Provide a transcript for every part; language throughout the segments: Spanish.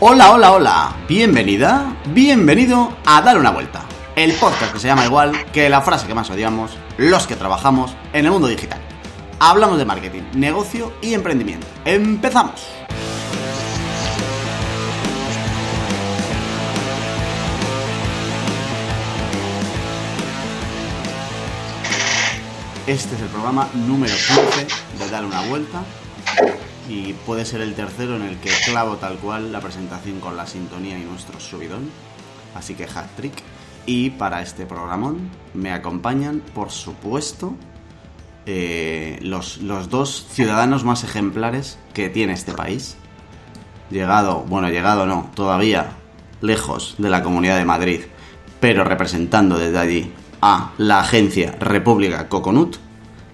Hola, hola, hola. Bienvenida, bienvenido a Dar una vuelta. El podcast que se llama igual que la frase que más odiamos, los que trabajamos en el mundo digital. Hablamos de marketing, negocio y emprendimiento. ¡Empezamos! Este es el programa número 15 de Dar una vuelta y puede ser el tercero en el que clavo tal cual la presentación con la sintonía y nuestro subidón. Así que hat trick. Y para este programón me acompañan, por supuesto, eh, los, los dos ciudadanos más ejemplares que tiene este país. Llegado, bueno, llegado no, todavía lejos de la Comunidad de Madrid, pero representando desde allí a la agencia República Coconut,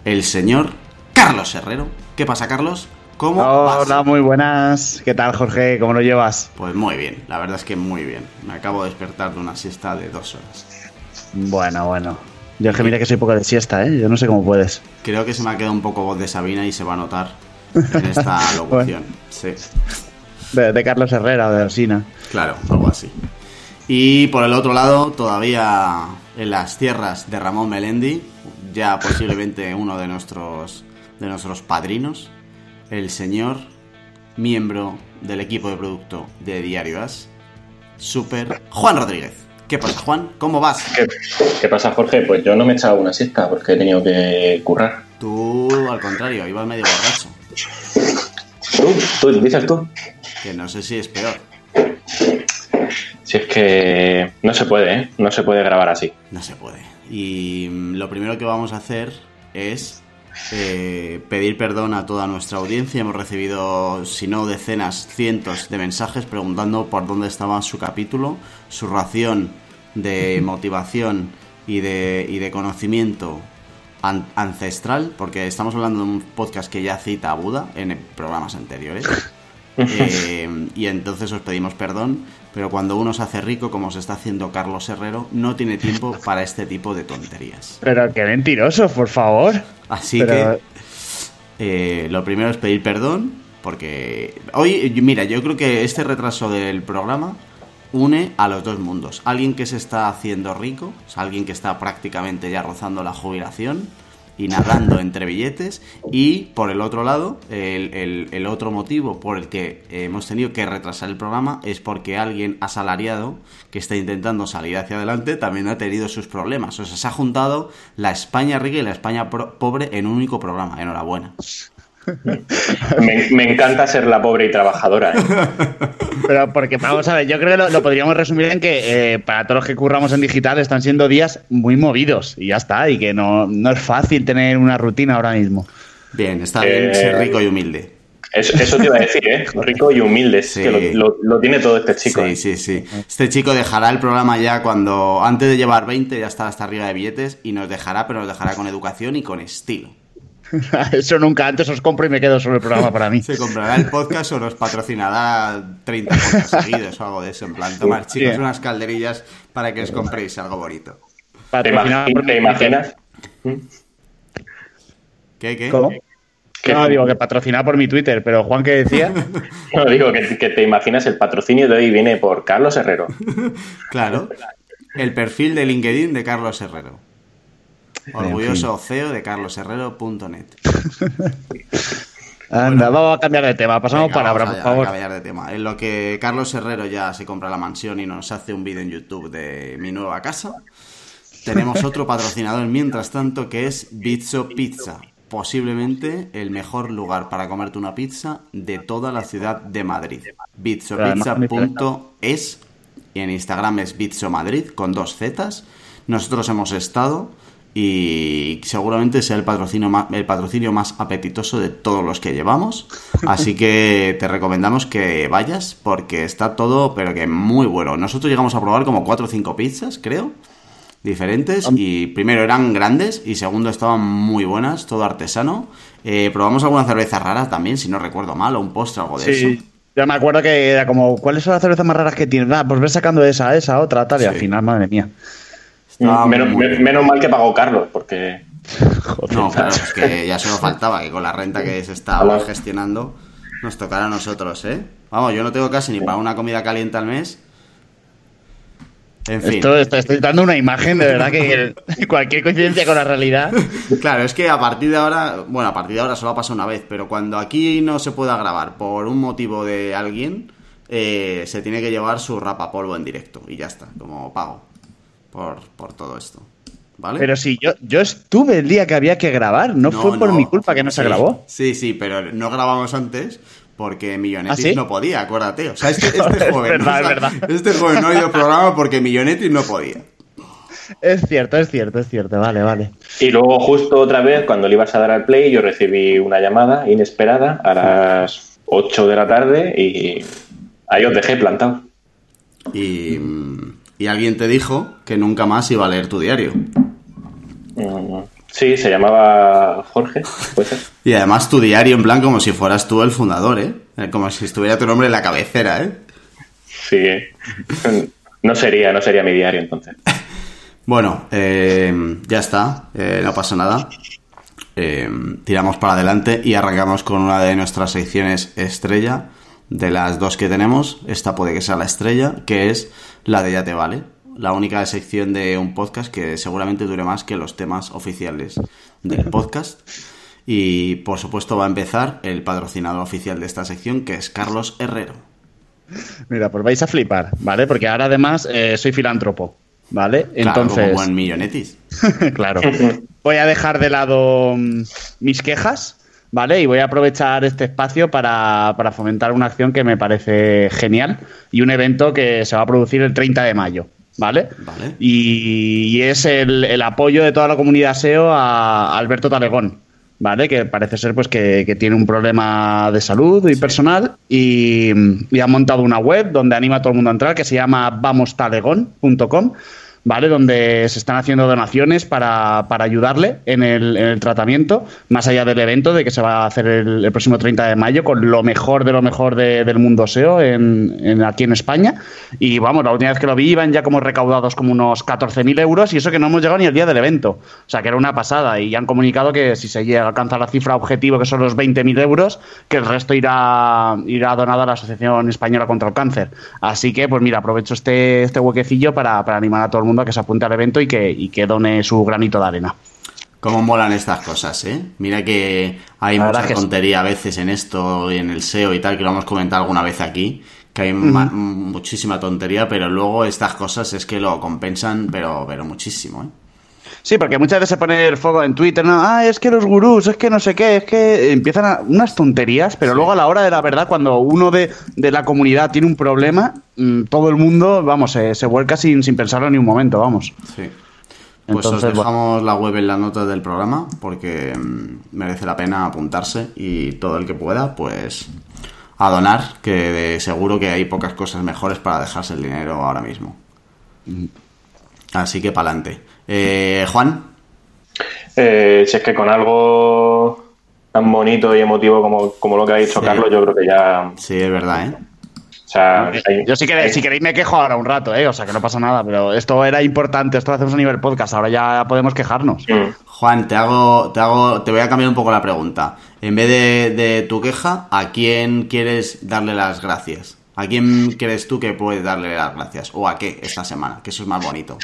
el señor Carlos Herrero. ¿Qué pasa, Carlos? ¿Cómo Hola, muy buenas. ¿Qué tal, Jorge? ¿Cómo lo llevas? Pues muy bien, la verdad es que muy bien. Me acabo de despertar de una siesta de dos horas. Bueno, bueno. Yo es que mira que soy poco de siesta, ¿eh? Yo no sé cómo puedes. Creo que se me ha quedado un poco voz de Sabina y se va a notar en esta locución. Sí. De, de Carlos Herrera o de Alsina. Claro, algo así. Y por el otro lado, todavía en las tierras de Ramón Melendi, ya posiblemente uno de nuestros, de nuestros padrinos, el señor miembro del equipo de producto de Diario As, Super Juan Rodríguez. ¿Qué pasa, Juan? ¿Cómo vas? ¿Qué, qué pasa, Jorge? Pues yo no me he echado una siesta porque he tenido que currar. Tú, al contrario, ibas medio borracho. ¿Tú? ¿Tú? ¿Dices tú? Que no sé si es peor. Si es que no se puede, ¿eh? No se puede grabar así. No se puede. Y mm, lo primero que vamos a hacer es eh, pedir perdón a toda nuestra audiencia. Hemos recibido, si no decenas, cientos de mensajes preguntando por dónde estaba su capítulo, su ración de motivación y de, y de conocimiento an- ancestral, porque estamos hablando de un podcast que ya cita a Buda en programas anteriores. Eh, y entonces os pedimos perdón, pero cuando uno se hace rico, como se está haciendo Carlos Herrero, no tiene tiempo para este tipo de tonterías. Pero qué mentiroso, por favor. Así Pero- que eh, lo primero es pedir perdón, porque hoy, mira, yo creo que este retraso del programa une a los dos mundos. Alguien que se está haciendo rico, o sea, alguien que está prácticamente ya rozando la jubilación y nadando entre billetes, y por el otro lado, el, el- otro motivo por el que hemos tenido que retrasar el programa es porque alguien asalariado que está intentando salir hacia adelante también ha tenido sus problemas. O sea, se ha juntado la España rica y la España pobre en un único programa. Enhorabuena. Me, me encanta ser la pobre y trabajadora. ¿eh? Pero porque, vamos a ver, yo creo que lo, lo podríamos resumir en que eh, para todos los que curramos en digital están siendo días muy movidos y ya está, y que no, no es fácil tener una rutina ahora mismo. Bien, está bien Eh, ser rico y humilde. Eso, eso te iba a decir, ¿eh? Rico y humilde. Sí. que lo, lo- lo tiene todo este chico. Sí, ¿eh? sí, sí. Este chico dejará el programa ya cuando, antes de llevar 20, ya está hasta arriba de billetes y nos dejará, pero nos dejará con educación y con estilo. Eso nunca, antes os compro y me quedo solo el programa para mí. Se comprará el podcast o nos patrocinará 30 podcasts seguidos o algo de eso. En plan, tomar chicos Bien. unas calderillas para que os compréis algo bonito. ¿Te, imaginas? ¿Qué, qué? ¿Cómo? Que- No, digo que patrocinado por mi Twitter, pero Juan, ¿qué decía? No, digo que, que te imaginas el patrocinio de hoy viene por Carlos Herrero. Claro. El perfil de LinkedIn de Carlos Herrero. Orgulloso CEO de carlosherrero.net. Anda, vamos a cambiar de tema. Pasamos Venga, palabra, vamos por favor. a cambiar de tema. En lo que Carlos Herrero ya se compra la mansión y nos hace un vídeo en YouTube de mi nueva casa, tenemos otro patrocinador mientras tanto que es Bizzo Pizza. Posiblemente el mejor lugar para comerte una pizza de toda la ciudad de Madrid. Bizzopizza.es y en Instagram es Bizzo Madrid con dos Zetas. Nosotros hemos estado y seguramente sea el patrocinio más, el patrocinio más apetitoso de todos los que llevamos. Así que te recomendamos que vayas porque está todo, pero que muy bueno. Nosotros llegamos a probar como 4 o 5 pizzas, creo, diferentes. Y primero eran grandes y segundo estaban muy buenas, todo artesano. Eh, probamos alguna cerveza rara también, si no recuerdo mal, o un postre, algo de Sí, eso. yo me acuerdo que era como, ¿cuáles son las cervezas más raras que tienes? Ah, pues ves sacando esa, esa, otra, tal, y al final, madre mía. Estaba menos, muy mal que pagó Carlos, porque Joder. No, claro, es que ya solo faltaba que con la renta que se está Hola. gestionando nos tocara a nosotros, ¿eh? Vamos, yo no tengo casi ni para una comida caliente al mes. En fin. Esto, esto- estoy dando una imagen de verdad que cualquier coincidencia con la realidad. Claro, es que a partir de ahora, bueno, a partir de ahora solo ha pasado una vez, pero cuando aquí no se pueda grabar por un motivo de alguien, eh, se tiene que llevar su rapapolvo en directo y ya está, como pago por, por todo esto. ¿Vale? Pero si yo, yo estuve el día que había que grabar, no, fue por no. mi culpa que no se Sí, grabó. Sí, sí, pero no grabamos antes porque Millonetis ¿Ah, sí? no podía, acuérdate. O sea, este, este Es joven, verdad, o sea, es verdad. este joven no ha ido al programa porque Millonetis no podía. Es cierto, es cierto, es cierto, vale, vale. Y luego justo otra vez, cuando le ibas a dar al play, yo recibí una llamada inesperada a las 8 de la tarde y ahí os dejé plantado. Y, y alguien te dijo que nunca más iba a leer tu diario. Mm, Sí, se llamaba Jorge, puede ser. Y además tu diario en plan como si fueras tú el fundador, ¿eh? Eh, Como si estuviera tu nombre en la cabecera, ¿eh? Sí. No sería, no sería mi diario entonces. Bueno, eh, ya está, eh, no pasa nada. Eh, tiramos para adelante y arrancamos con una de nuestras secciones estrella. De las dos que tenemos, esta puede que sea la estrella, que es la de Ya Te Vale. La única sección de un podcast que seguramente dure más que los temas oficiales del podcast. Y por supuesto va a empezar el patrocinador oficial de esta sección, que es Carlos Herrero. Mira, pues vais a flipar, ¿vale? Porque ahora además eh, soy filántropo, ¿vale? Claro, Entonces, como buen millonetis. claro. Voy a dejar de lado mm, mis quejas, ¿vale? Y voy a aprovechar este espacio para, para fomentar una acción que me parece genial y un evento que se va a producir el 30 de mayo, ¿vale? Vale. Y, y es el, el apoyo de toda la comunidad SEO a Alberto Talegón, ¿vale? Que parece ser pues que, que tiene un problema de salud y personal y, y ha montado una web donde anima a todo el mundo a entrar que se llama vamostalegón.com. ¿Vale? Donde se están haciendo donaciones para, para ayudarle en el, en el tratamiento, más allá del evento de que se va a hacer el, próximo 30 de mayo con lo mejor de lo mejor de- del mundo SEO en, aquí en España. Y vamos, la última vez que lo vi iban ya como recaudados como unos 14.000 euros y eso que no hemos llegado ni el día del evento. O sea, que era una pasada. Y han comunicado que si se llega a alcanzar la cifra objetivo, que son los 20.000 euros, que el resto irá, irá donado a la Asociación Española contra el Cáncer. Así que, pues mira, aprovecho este, este huequecillo para, para animar a todo el mundo a que se apunte al evento y que, y que done su granito de arena. Cómo molan estas cosas, ¿eh? Mira que hay La mucha sí. tontería a veces en esto y en el SEO y tal, que lo hemos comentado alguna vez aquí, que hay ma- muchísima tontería, pero luego estas cosas es que lo compensan, pero, pero muchísimo, ¿eh? Sí, porque muchas veces se pone el fuego en Twitter, ¿no? Ah, es que los gurús, es que no sé qué, es que empiezan a, unas tonterías, pero luego a la hora de la verdad, cuando uno de, de la comunidad tiene un problema, mm, todo el mundo, vamos, se, se vuelca sin, sin pensarlo ni un momento, vamos. Sí. Pues Entonces, os dejamos la web en las notas del programa porque mm, merece la pena apuntarse y todo el que pueda, pues a donar, que de seguro que hay pocas cosas mejores para dejarse el dinero ahora mismo. Así que pa'lante. Eh, Juan, Eh, si es que con algo tan bonito y emotivo como, como lo que ha dicho Sí. Carlos, yo creo que ya. sí, es verdad, ¿eh? O sea, hay- Yo si queréis, si queréis me quejo ahora un rato, ¿eh? O sea, que no pasa nada, pero esto era importante, esto lo hacemos a nivel podcast, ahora ya podemos quejarnos. Mm. Juan, te hago, te hago, te voy a cambiar un poco la pregunta. En vez de, de tu queja, ¿a quién quieres darle las gracias? ¿A quién crees tú que puedes darle las gracias? ¿O a qué esta semana? Que eso es más bonito.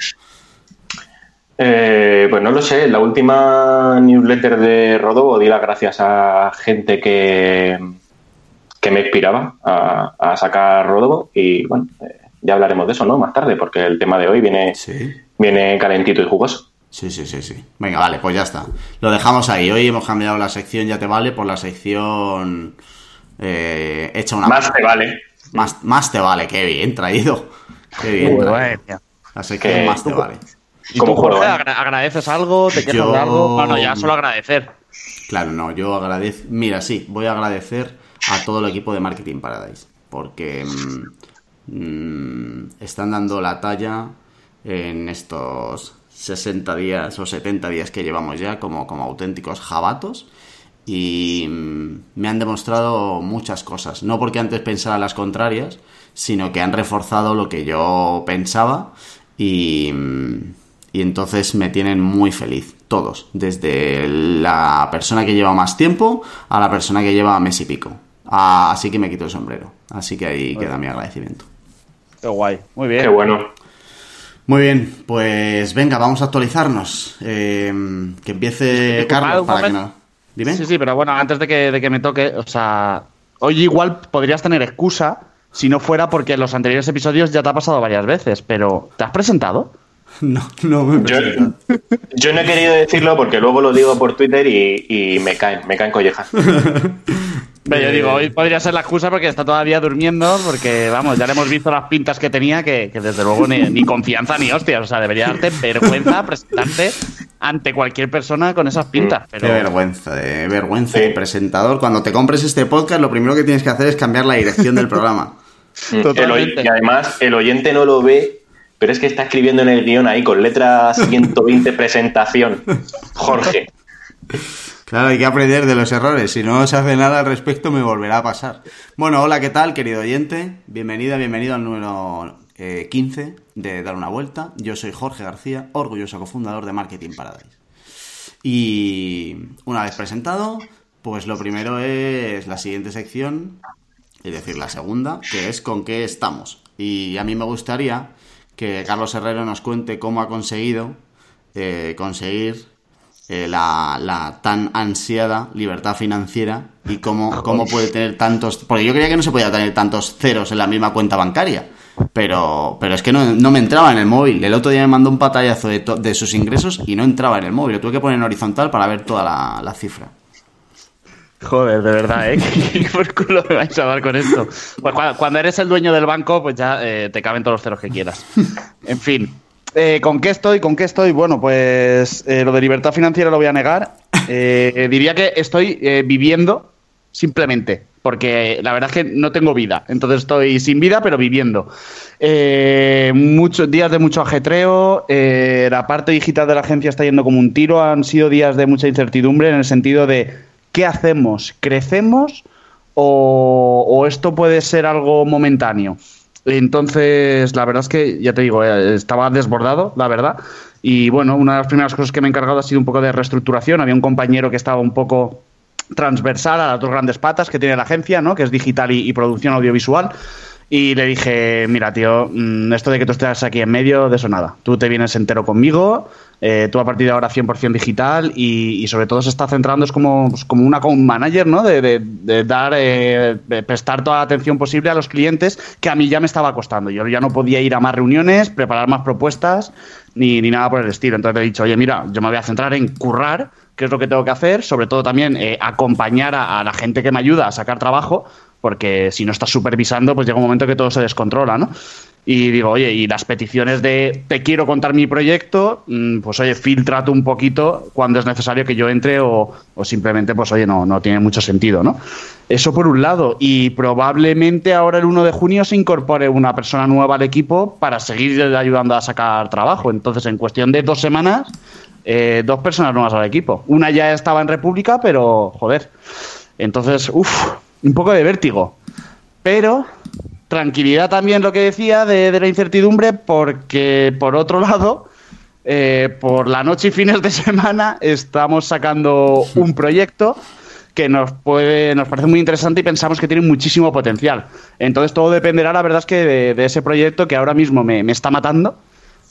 Eh, pues no lo sé, la última newsletter de Rodo di las gracias a gente que, que me inspiraba a, a sacar Rodo y bueno, eh, ya hablaremos de eso, ¿no? Más tarde, porque el tema de hoy viene, Sí. viene calentito y jugoso. Sí, sí, sí, sí. Venga, vale, pues ya está. Lo dejamos ahí. Hoy hemos cambiado la sección Ya te vale por la sección eh, hecha una Más te vale. más, más te vale. Qué bien traído. Qué bien traído. sección Que- más te vale. ¿Y Como tú, Jorge, ¿eh? agradeces algo? ¿Te quejas Yo- de algo? Bueno, ya solo agradecer. Claro, no, yo agradezco. Mira, sí, voy a agradecer a todo el equipo de Marketing Paradise. Porque mm, mm, están dando la talla en estos 60 días o 70 días que llevamos ya como, como auténticos jabatos. Y mm, me han demostrado muchas cosas. No porque antes pensara las contrarias, sino que han reforzado lo que yo pensaba. Y, mm, y entonces me tienen muy feliz, todos, desde la persona que lleva más tiempo a la persona que lleva mes y pico. Ah, así que me quito el sombrero. Así que ahí queda mi agradecimiento. Qué guay, muy bien. Qué bueno. Muy bien, pues venga, vamos a actualizarnos. Eh, que empiece Carlos para que no. Dime. Sí, sí, pero bueno, antes de que, de que me toque, o sea, hoy igual podrías tener excusa si no fuera porque en los anteriores episodios ya te ha pasado varias veces, pero ¿te has presentado? No, no me Yo, yo no he querido decirlo porque luego lo digo por Twitter y, y me caen, me caen collejas. Pero yo Eh, digo, hoy podría ser la excusa porque está todavía durmiendo, porque vamos, ya le hemos visto las pintas que tenía, que, que desde luego ni, ni confianza ni hostias. O sea, debería darte vergüenza presentarte ante cualquier persona con esas pintas. Pero Qué vergüenza, de vergüenza Sí. de presentador. Cuando te compres este podcast, lo primero que tienes que hacer es cambiar la dirección del programa. Totalmente. y además, el oyente no lo ve, pero es que está escribiendo en el guion ahí con letras 120 presentación. Jorge. Claro, hay que aprender de los errores. Si no se hace nada al respecto, me volverá a pasar. Bueno, hola, ¿qué tal, querido oyente? Bienvenida, bienvenido al número eh, 15 de Dar una Vuelta. Yo soy Jorge García, orgulloso cofundador de Marketing Paradise. Y una vez presentado, pues lo primero es la siguiente sección, es decir, la segunda, que es con qué estamos. Y a mí me gustaría que Carlos Herrero nos cuente cómo ha conseguido eh, conseguir eh, la, la tan ansiada libertad financiera y cómo, cómo puede tener tantos... Porque yo creía que no se podía tener tantos ceros en la misma cuenta bancaria. Pero, pero es que no, no me entraba en el móvil. El otro día me mandó un patallazo de, de sus ingresos y no entraba en el móvil. Lo tuve que poner en horizontal para ver toda la, la cifra. Joder, de verdad, ¿eh? ¿Qué por culo me vais a dar con esto? Pues cuando, eres el dueño del banco, pues ya eh, te caben todos los ceros que quieras. En fin. Eh, ¿Con qué estoy? ¿Con qué estoy? Bueno, pues eh, lo de libertad financiera lo voy a negar. Diría que estoy viviendo simplemente, porque la verdad es que no tengo vida. Entonces estoy sin vida, pero viviendo. Muchos días de mucho ajetreo. la parte digital de la agencia está yendo como un tiro. Han sido días de mucha incertidumbre en el sentido de ¿qué hacemos? ¿Crecemos? ¿O, esto puede ser algo momentáneo? Entonces, la verdad es que, ya te digo, eh, estaba desbordado, la verdad. Y bueno, una de las primeras cosas que me he encargado ha sido un poco de reestructuración. Había un compañero que estaba un poco transversal a las dos grandes patas que tiene la agencia, ¿no? Que es digital y producción audiovisual. Y le dije, mira, tío, mm, esto de que tú estés aquí en medio, de eso nada. Tú te vienes entero conmigo, eh, tú a partir de ahora 100% digital y, y sobre todo se está centrando, es como, pues, como un manager, ¿no? De, de- de dar, eh, de prestar toda la atención posible a los clientes que a mí ya me estaba costando. Yo ya no podía ir a más reuniones, preparar más propuestas ni, ni nada por el estilo. Entonces he dicho, oye, mira, yo me voy a centrar en currar, que es lo que tengo que hacer, sobre todo también eh, acompañar a, a la gente que me ayuda a sacar trabajo, porque si no estás supervisando, pues llega un momento que todo se descontrola, ¿no? Y digo, oye, y las peticiones de te quiero contar mi proyecto, mm, pues oye, filtrate un poquito cuando es necesario que yo entre o, o simplemente, pues oye, no, no tiene mucho sentido, ¿no? Eso por un lado. Y probablemente ahora el 1 de junio se incorpore una persona nueva al equipo para seguir ayudando a sacar trabajo. Entonces, en cuestión de dos semanas, eh, dos personas nuevas al equipo. Una ya estaba en República, pero joder. Entonces, uff, un poco de vértigo. Pero tranquilidad también lo que decía de, de la incertidumbre, porque por otro lado, eh, por la noche y fines de semana estamos sacando un proyecto que nos puede, nos parece muy interesante y pensamos que tiene muchísimo potencial. Entonces todo dependerá, la verdad es que de, de ese proyecto que ahora mismo me, me está matando.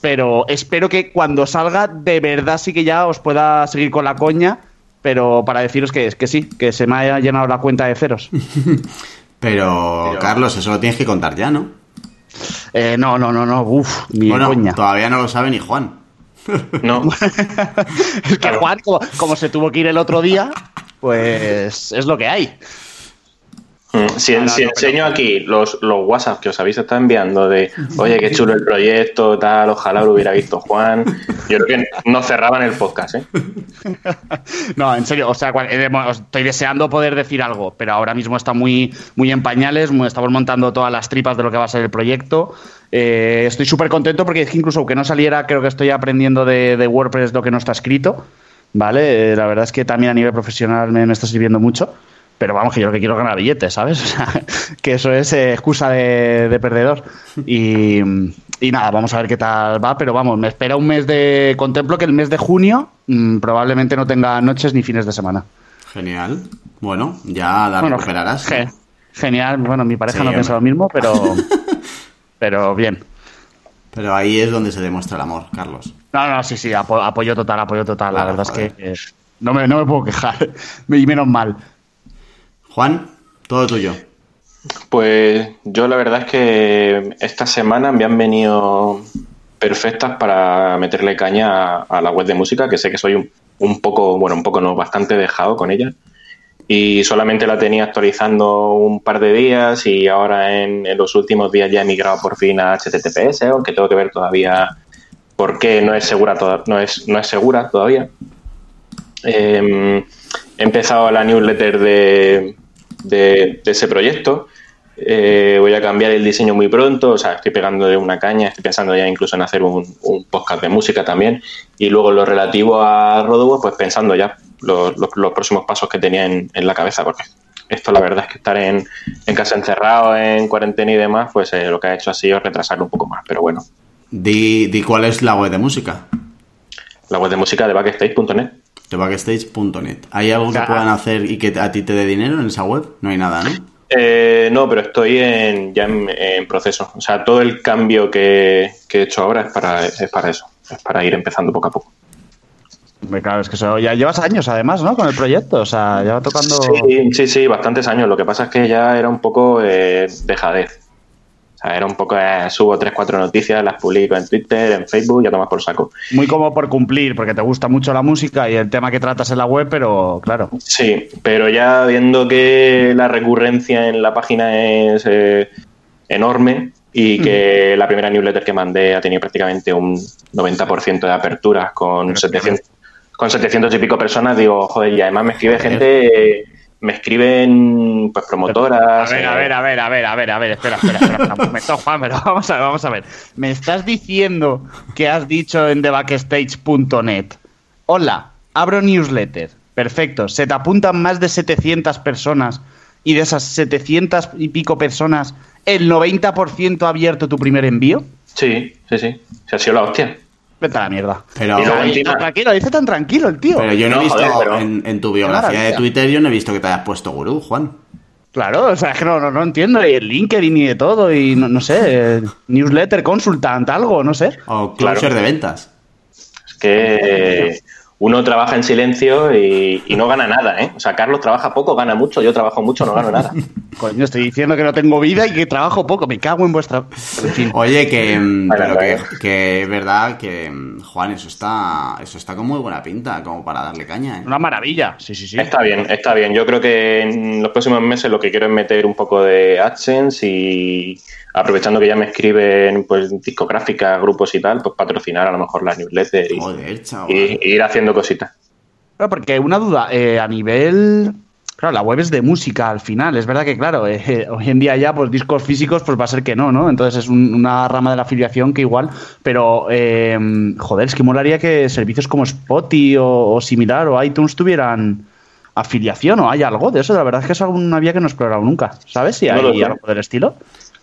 Pero espero que cuando salga, de verdad sí que ya os pueda seguir con la coña. Pero para deciros que, que sí, que se me haya llenado la cuenta de ceros. Pero, Pero- Carlos, eso lo tienes que contar ya, ¿no? Eh, no, no, no, no, uff, ni bueno, coña. todavía no lo sabe ni Juan. No, Es que Claro. Juan, como, como se tuvo que ir el otro día, pues es lo que hay. Mm, Si, enseño aquí los, los WhatsApp que os habéis estado enviando de, oye, qué chulo el proyecto, tal, ojalá lo hubiera visto Juan, yo creo que no cerraban el podcast, ¿eh? No, en serio, o sea, eh, estoy deseando poder decir algo, pero ahora mismo está muy, muy en pañales, muy- estamos montando todas las tripas de lo que va a ser el proyecto. Eh, estoy súper contento porque es que incluso aunque no saliera, creo que estoy aprendiendo de, de WordPress lo que no está escrito, ¿vale? Eh, la verdad es que también a nivel profesional me, me está sirviendo mucho. Pero vamos, que yo lo que quiero es ganar billetes, ¿sabes? O sea, que eso es eh, excusa de, de perdedor. Y, y nada, vamos a ver qué tal va, pero vamos, me espera un mes de... Contemplo que el mes de junio mm, probablemente no tenga noches ni fines de semana. Genial. Bueno, ya la Bueno, recuperarás. ge- Genial. Bueno, mi pareja Sí, no piensa lo mismo, pero. pero bien. Pero ahí es donde se demuestra el amor, Carlos. No, no, sí, sí, apo- apoyo total, apoyo total. La Claro, verdad joder. es que eh, no, me, no me puedo quejar. y menos mal. Juan, todo tuyo. Pues yo la verdad es que esta semana me han venido perfectas para meterle caña a, la web de música, que sé que soy un, poco, bueno, un poco no, bastante dejado con ella. Y solamente la tenía actualizando un par de días y ahora en, los últimos días ya he migrado por fin a HTTPS, aunque tengo que ver todavía por qué no es segura, toda- no es, no es segura todavía. Eh, he empezado la newsletter de, de- de ese proyecto. Eh, voy a cambiar el diseño muy pronto, o sea, estoy pegando de una caña, estoy pensando ya incluso en hacer un, un podcast de música también. Y luego lo relativo a Rodoword, pues pensando ya los, los- los próximos pasos que tenía en, en la cabeza, porque esto la verdad es que estar en, en casa encerrado, en cuarentena y demás, pues eh, lo que ha hecho ha sido retrasarlo un poco más. Pero bueno, Di, di cuál es la web de música. la web de música de backstage.net. De backstage.net. ¿Hay algo que Ah. puedan hacer y que a ti te dé dinero en esa web? No hay nada, ¿no? Eh, no, pero estoy en, ya en, en proceso. O sea, todo el cambio que, que he hecho ahora es para, es para eso. Es para ir empezando poco a poco. Claro, es que eso, ya llevas años además, ¿no? Con el proyecto. O sea, ya va tocando. Sí, sí, sí, bastantes años. Lo que pasa es que ya era un poco eh, dejadez. O sea, era un poco, eh, subo tres, cuatro noticias, las publico en Twitter, en Facebook, ya tomas por saco. Muy como por cumplir, porque te gusta mucho la música y el tema que tratas en la web, pero claro. Sí, pero ya viendo que la recurrencia en la página es eh, enorme y que la primera newsletter que mandé ha tenido prácticamente un 90% de aperturas con Pero 700, con 700 y pico personas, digo, joder, y además me escribe gente, eh, me escriben pues A promotoras. ver, a eh, ver, a ver, a ver, a ver, a ver, espera, espera, espera, espera un momento, Juan, pero vamos a ver, vamos a ver. Me estás diciendo que has dicho en thebackstage.net, hola, abro newsletter, perfecto, se te apuntan más de 700 personas y de esas 700 y pico personas, el 90% ha abierto tu primer envío. Sí, sí, sí. Se ha sido la hostia. Vete a la mierda. Pero, Y luego tranquilo, dice tan tranquilo el tío. pero yo no, No, he visto joder, pero- en, en tu biografía de. Twitter, yo no he visto que te hayas puesto gurú, Juan. Claro, o sea, es que no, no, no entiendo, y el LinkedIn y de todo, y no, no sé, newsletter, consultant, algo, no sé. O Claro. de ventas. Es que eh, uno trabaja en silencio y, y no gana nada, ¿eh? O sea, Carlos trabaja poco, gana mucho, yo trabajo mucho, no gano nada. Coño, estoy diciendo que no tengo vida y que trabajo poco, me cago en vuestra... En fin. Oye, que, mm, pero que, que es verdad que, mm, Juan, eso está, eso está con muy buena pinta, como para darle caña, ¿eh? Una maravilla, sí, sí, sí. Está bien, está bien. Yo creo que en los próximos meses lo que quiero es meter un poco de AdSense y aprovechando que ya me escriben pues discográficas, grupos y tal, pues patrocinar a lo mejor la newsletter y, Joder, y ir haciendo cositas. Claro, porque una duda, eh, a nivel... Claro, la web es de música al final, es verdad que claro, eh, hoy en día ya pues discos físicos pues va a ser que no, ¿no? Entonces es un- una rama de la afiliación que igual, pero eh, joder, es que molaría que servicios como Spotify o, o similar o iTunes tuvieran afiliación o hay algo de eso, la verdad es que es alguna vía que no he explorado nunca, ¿sabes? Si hay algo del estilo.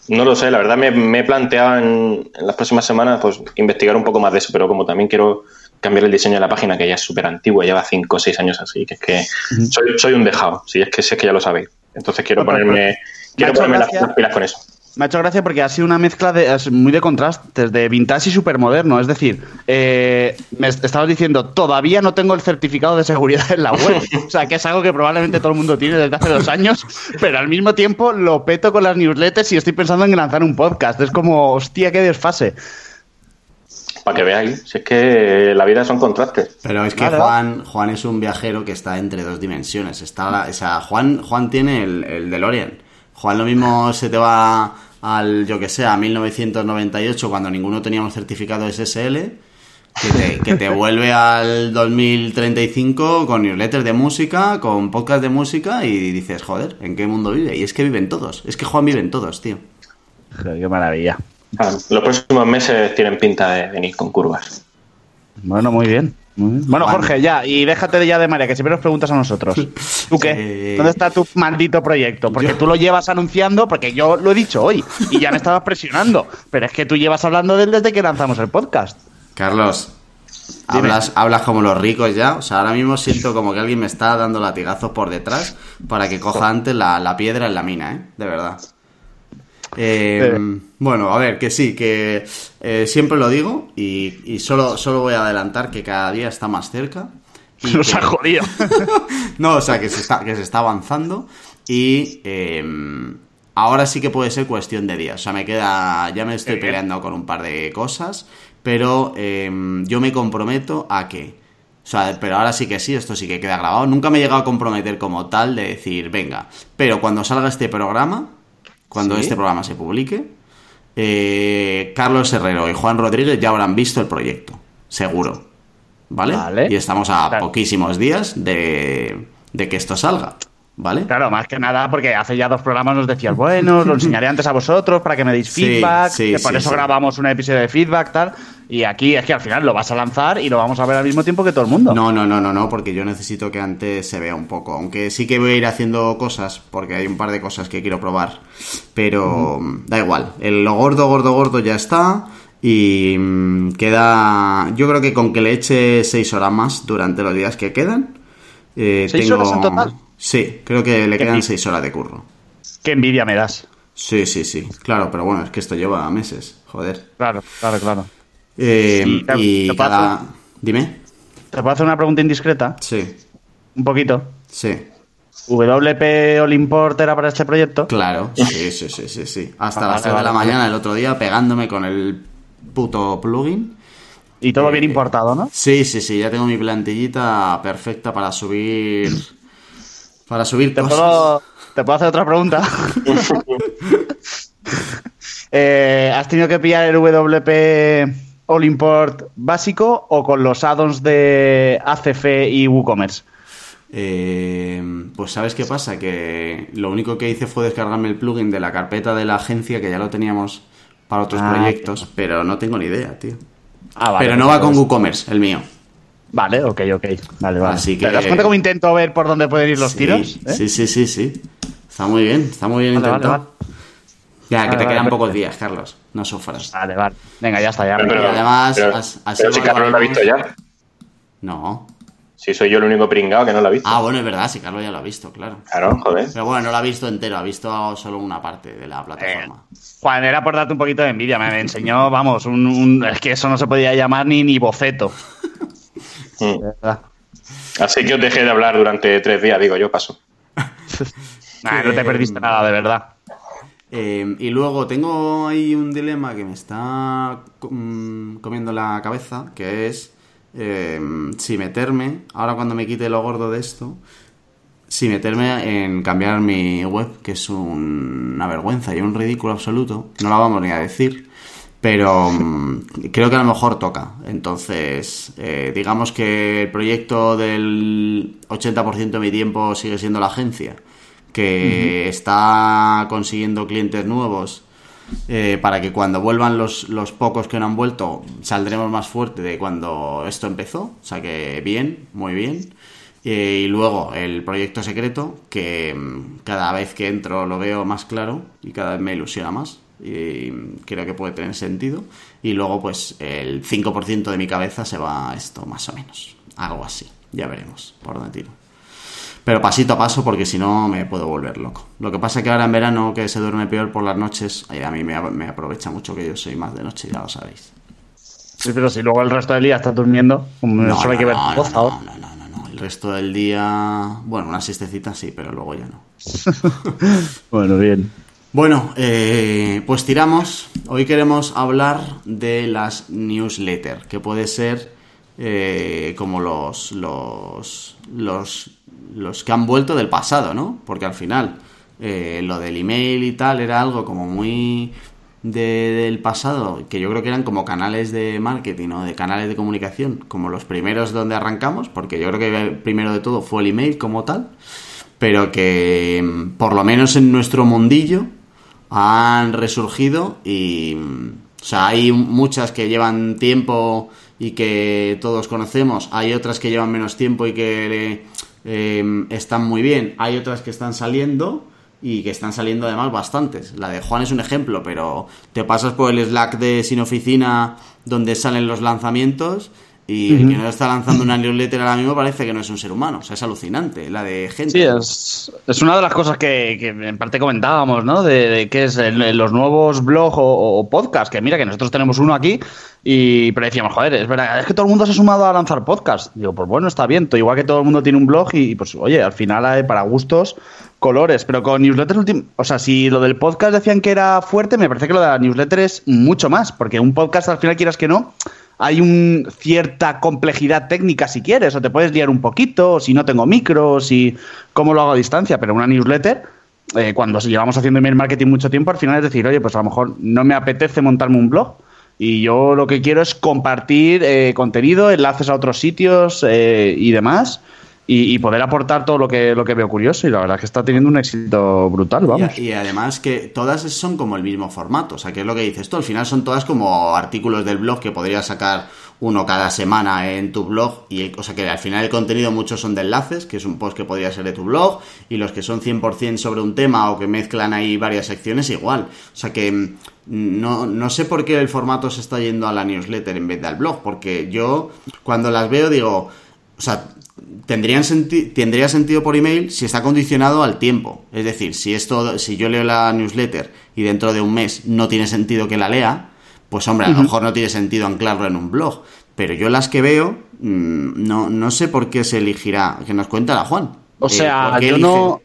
No lo sé, la verdad me, me he planteado en, en las próximas semanas pues investigar un poco más de eso, pero como también quiero cambiar el diseño de la página, que ya es súper antigua, lleva 5 o 6 años así, que es que soy, soy un dejado, si es que si es que ya lo sabéis. Entonces quiero ponerme, quiero hecho ponerme las, pilas con eso. Me ha hecho gracia porque ha sido una mezcla de, muy de contrastes, de vintage y supermoderno. Es decir, eh, me est- estabas diciendo, todavía no tengo el certificado de seguridad en la web. O sea, que es algo que probablemente todo el mundo tiene desde hace dos años, pero al mismo tiempo lo peto con las newsletters y estoy pensando en lanzar un podcast. Es como, hostia, qué desfase. Para que veáis, si es que la vida son contrastes. Pero es que. Juan, Juan es un viajero que está entre dos dimensiones. Está la- o sea, Juan, Juan tiene el, el DeLorean. Juan lo mismo se te va al, yo que sé, a 1998 cuando ninguno tenía un certificado SSL, que te, que te vuelve al 2035 con newsletters de música, con podcast de música y dices, joder, ¿en qué mundo vive? Y es que viven todos. Es que Juan vive en todos, tío. Joder, qué maravilla. Ah, Los próximos meses tienen pinta de venir con curvas. Bueno, muy bien. muy bien. Bueno. Jorge, ya, y déjate de ya de María, que siempre nos preguntas a nosotros. ¿Tú qué? Eh, ¿Dónde está tu maldito proyecto? Porque yo- tú lo llevas anunciando, porque yo lo he dicho hoy, y ya me estabas presionando. Pero es que tú llevas hablando de él desde que lanzamos el podcast. Carlos, Hablas, hablas como los ricos ya. O sea, ahora mismo siento como que alguien me está dando latigazos por detrás para que coja antes la, la piedra en la mina, ¿eh? De verdad. Eh, bueno, a ver, que sí, que eh, siempre lo digo y, y solo, solo voy a adelantar que cada día está más cerca. y Nos que- ha jodido. no, o sea, que se está, que se está avanzando y eh, ahora sí que puede ser cuestión de días. O sea, me queda, ya me estoy peleando con un par de cosas, pero eh, yo me comprometo a que, o sea, pero ahora sí que sí, esto sí que queda grabado. Nunca me he llegado a comprometer como tal de decir, venga, pero cuando salga este programa, cuando Sí. este programa se publique, eh, Carlos Herrero y Juan Rodríguez ya habrán visto el proyecto, seguro. ¿Vale? Vale. Y estamos a Claro. poquísimos días de, de que esto salga. ¿Vale? Claro, más que nada porque hace ya dos programas nos decías, bueno, lo enseñaré antes a vosotros para que me deis Sí, feedback, sí, que por sí, eso sí. grabamos un episodio de feedback, tal. Y aquí es que al final lo vas a lanzar y lo vamos a ver al mismo tiempo que todo el mundo. No, no, no, no, no, porque yo necesito que antes se vea un poco. Aunque sí que voy a ir haciendo cosas, porque hay un par de cosas que quiero probar. Pero da igual. El, lo gordo, gordo, gordo ya está. Y mm, queda. Yo creo que con que le eche seis horas más durante los días que quedan. eh, ¿Seis tengo- horas en total? Sí, creo que le quedan pi- seis horas de curro. Qué envidia me das. Sí, sí, sí. Claro, pero bueno, es que esto lleva meses. Joder. Claro, claro, claro. Eh, Sí, te- y te cada. hacer- Dime. ¿Te puedo hacer una pregunta indiscreta? Sí, Un poquito. sí. ¿WP All Import era para este proyecto? Claro, sí, sí, sí, sí, sí. Hasta Vale, las 3 de la vale, mañana el otro día pegándome con el puto plugin. Y todo bien Eh, importado, ¿no? Sí, sí, sí, ya tengo mi plantillita perfecta para subir. Para subir ¿Te cosas. puedo, ¿Te puedo hacer otra pregunta? Eh, ¿Has tenido que pillar el WP All Import básico o con los add-ons de ACF y WooCommerce? Eh, pues sabes qué pasa, que lo único que hice fue descargarme el plugin de la carpeta de la agencia, que ya lo teníamos para otros Ah, proyectos, pero no tengo ni idea, tío. Ah, vale, pero no pues va con WooCommerce, el mío. Vale, ok, ok. Vale, vale. Así que- ¿Te das cuenta cómo intento ver por dónde pueden ir los Sí, tiros? eh? Sí, sí, sí, sí. Está muy bien, está muy bien Vale, vale, intentado. Ya, que te vale, quedan perfecto. pocos días, Carlos. No sufras. Vale, vale. Venga, ya está, ya. Pero, Y además, pero- as- así pero si Carlos lo ha visto ya. No. Si soy yo el único pringado que no lo ha visto. Ah, bueno, es verdad, sí, Carlos ya lo ha visto, claro. Claro, joder. Pero bueno, no lo ha visto entero, ha visto solo una parte de la plataforma. Juan, era por darte un poquito de envidia. Me enseñó, vamos, un, un- es que eso no se podía llamar ni, ni boceto. Mm. Así que os dejé de hablar durante tres días, digo yo, paso. Nah, no te perdiste nada, de verdad. Eh, y luego tengo ahí un dilema que me está mm, comiendo la cabeza, que es eh, si meterme, ahora cuando me quite lo gordo de esto, si meterme en cambiar mi web, que es un- una vergüenza y un ridículo absoluto, no la vamos ni a decir, pero mm, creo que a lo mejor toca. Entonces, eh, digamos que el proyecto del 80% de mi tiempo sigue siendo la agencia, que está consiguiendo clientes nuevos eh, para que cuando vuelvan los, los pocos que no han vuelto saldremos más fuerte de cuando esto empezó. O sea que bien, muy bien. Eh, y luego el proyecto secreto, que mm, cada vez que entro lo veo más claro y cada vez me ilusiona más. Y mm, creo que puede tener sentido. Y luego, pues, el 5% de mi cabeza se va a esto, más o menos. Algo así. Ya veremos por dónde tiro. Pero pasito a paso, porque si no me puedo volver loco. Lo que pasa es que ahora en verano, que se duerme peor por las noches, eh, a mí me, me aprovecha mucho que yo soy más de noche, ya lo sabéis. Sí, pero si luego el resto del día estás durmiendo, como No, solo hay no, que ver no, voz no, no, no, no, no. El resto del día, bueno, una siestecita sí, pero luego ya no. Bueno, bien. Bueno, eh, pues tiramos. Hoy queremos hablar de las newsletters, que puede ser eh, como los, los, los, los que han vuelto del pasado, ¿no? Porque al final eh, lo del email y tal era algo como muy de- del pasado, que yo creo que eran como canales de marketing o de canales de comunicación, como los primeros donde arrancamos, porque yo creo que primero de todo fue el email como tal, pero que mm, por lo menos en nuestro mundillo han resurgido y o sea, hay muchas que llevan tiempo y que todos conocemos, hay otras que llevan menos tiempo y que eh, están muy bien, hay otras que están saliendo y que están saliendo además bastantes. La de Juan es un ejemplo, pero te pasas por el Slack de Sin Oficina donde salen los lanzamientos Y el que no está lanzando una newsletter ahora mismo parece que no es un ser humano. O sea, es alucinante la de gente. Sí, es, es una de las cosas que, que en parte comentábamos, ¿no? De, de que es el- los nuevos blogs o, o podcasts. Que mira, que nosotros tenemos uno aquí. Y, pero decíamos, joder, es verdad, es que todo el mundo se ha sumado a lanzar podcast. Digo, pues bueno, está bien. todo Igual que todo el mundo tiene un blog y, pues, oye, al final hay para gustos colores. Pero con newsletters, o sea, si lo del podcast decían que era fuerte, me parece que lo de la newsletter es mucho más. Porque un podcast, al final, quieras que no, hay un cierta complejidad técnica si quieres, o te puedes liar un poquito, o si no tengo micro, o si cómo lo hago a distancia, pero una newsletter, eh, cuando llevamos haciendo email marketing mucho tiempo, al final es decir, oye, pues a lo mejor no me apetece montarme un blog. Y yo lo que quiero es compartir eh, contenido, enlaces a otros sitios eh, y demás, y, y poder aportar todo lo que, lo que veo curioso. Y la verdad es que está teniendo un éxito brutal, vamos. Y, y además que todas son como el mismo formato. O sea, que es lo que dices tú. Al final son todas como artículos del blog que podrías sacar uno cada semana en tu blog. Y, o sea, que al final el contenido muchos son de enlaces, que es un post que podría ser de tu blog. Y los que son 100% sobre un tema o que mezclan ahí varias secciones, igual. O sea, que mm, no, no sé por qué el formato se está yendo a la newsletter en vez de al blog. Porque yo cuando las veo digo... O sea, tendrían senti- tendría sentido por email si está condicionado al tiempo. Es decir, si esto, si yo leo la newsletter y dentro de un mes no tiene sentido que la lea, pues hombre, a lo mejor no tiene sentido anclarlo en un blog. Pero yo las que veo, mm, no, no sé por qué se elegirá. Que nos cuenta la Juan. O Eh, sea, ¿por qué yo no.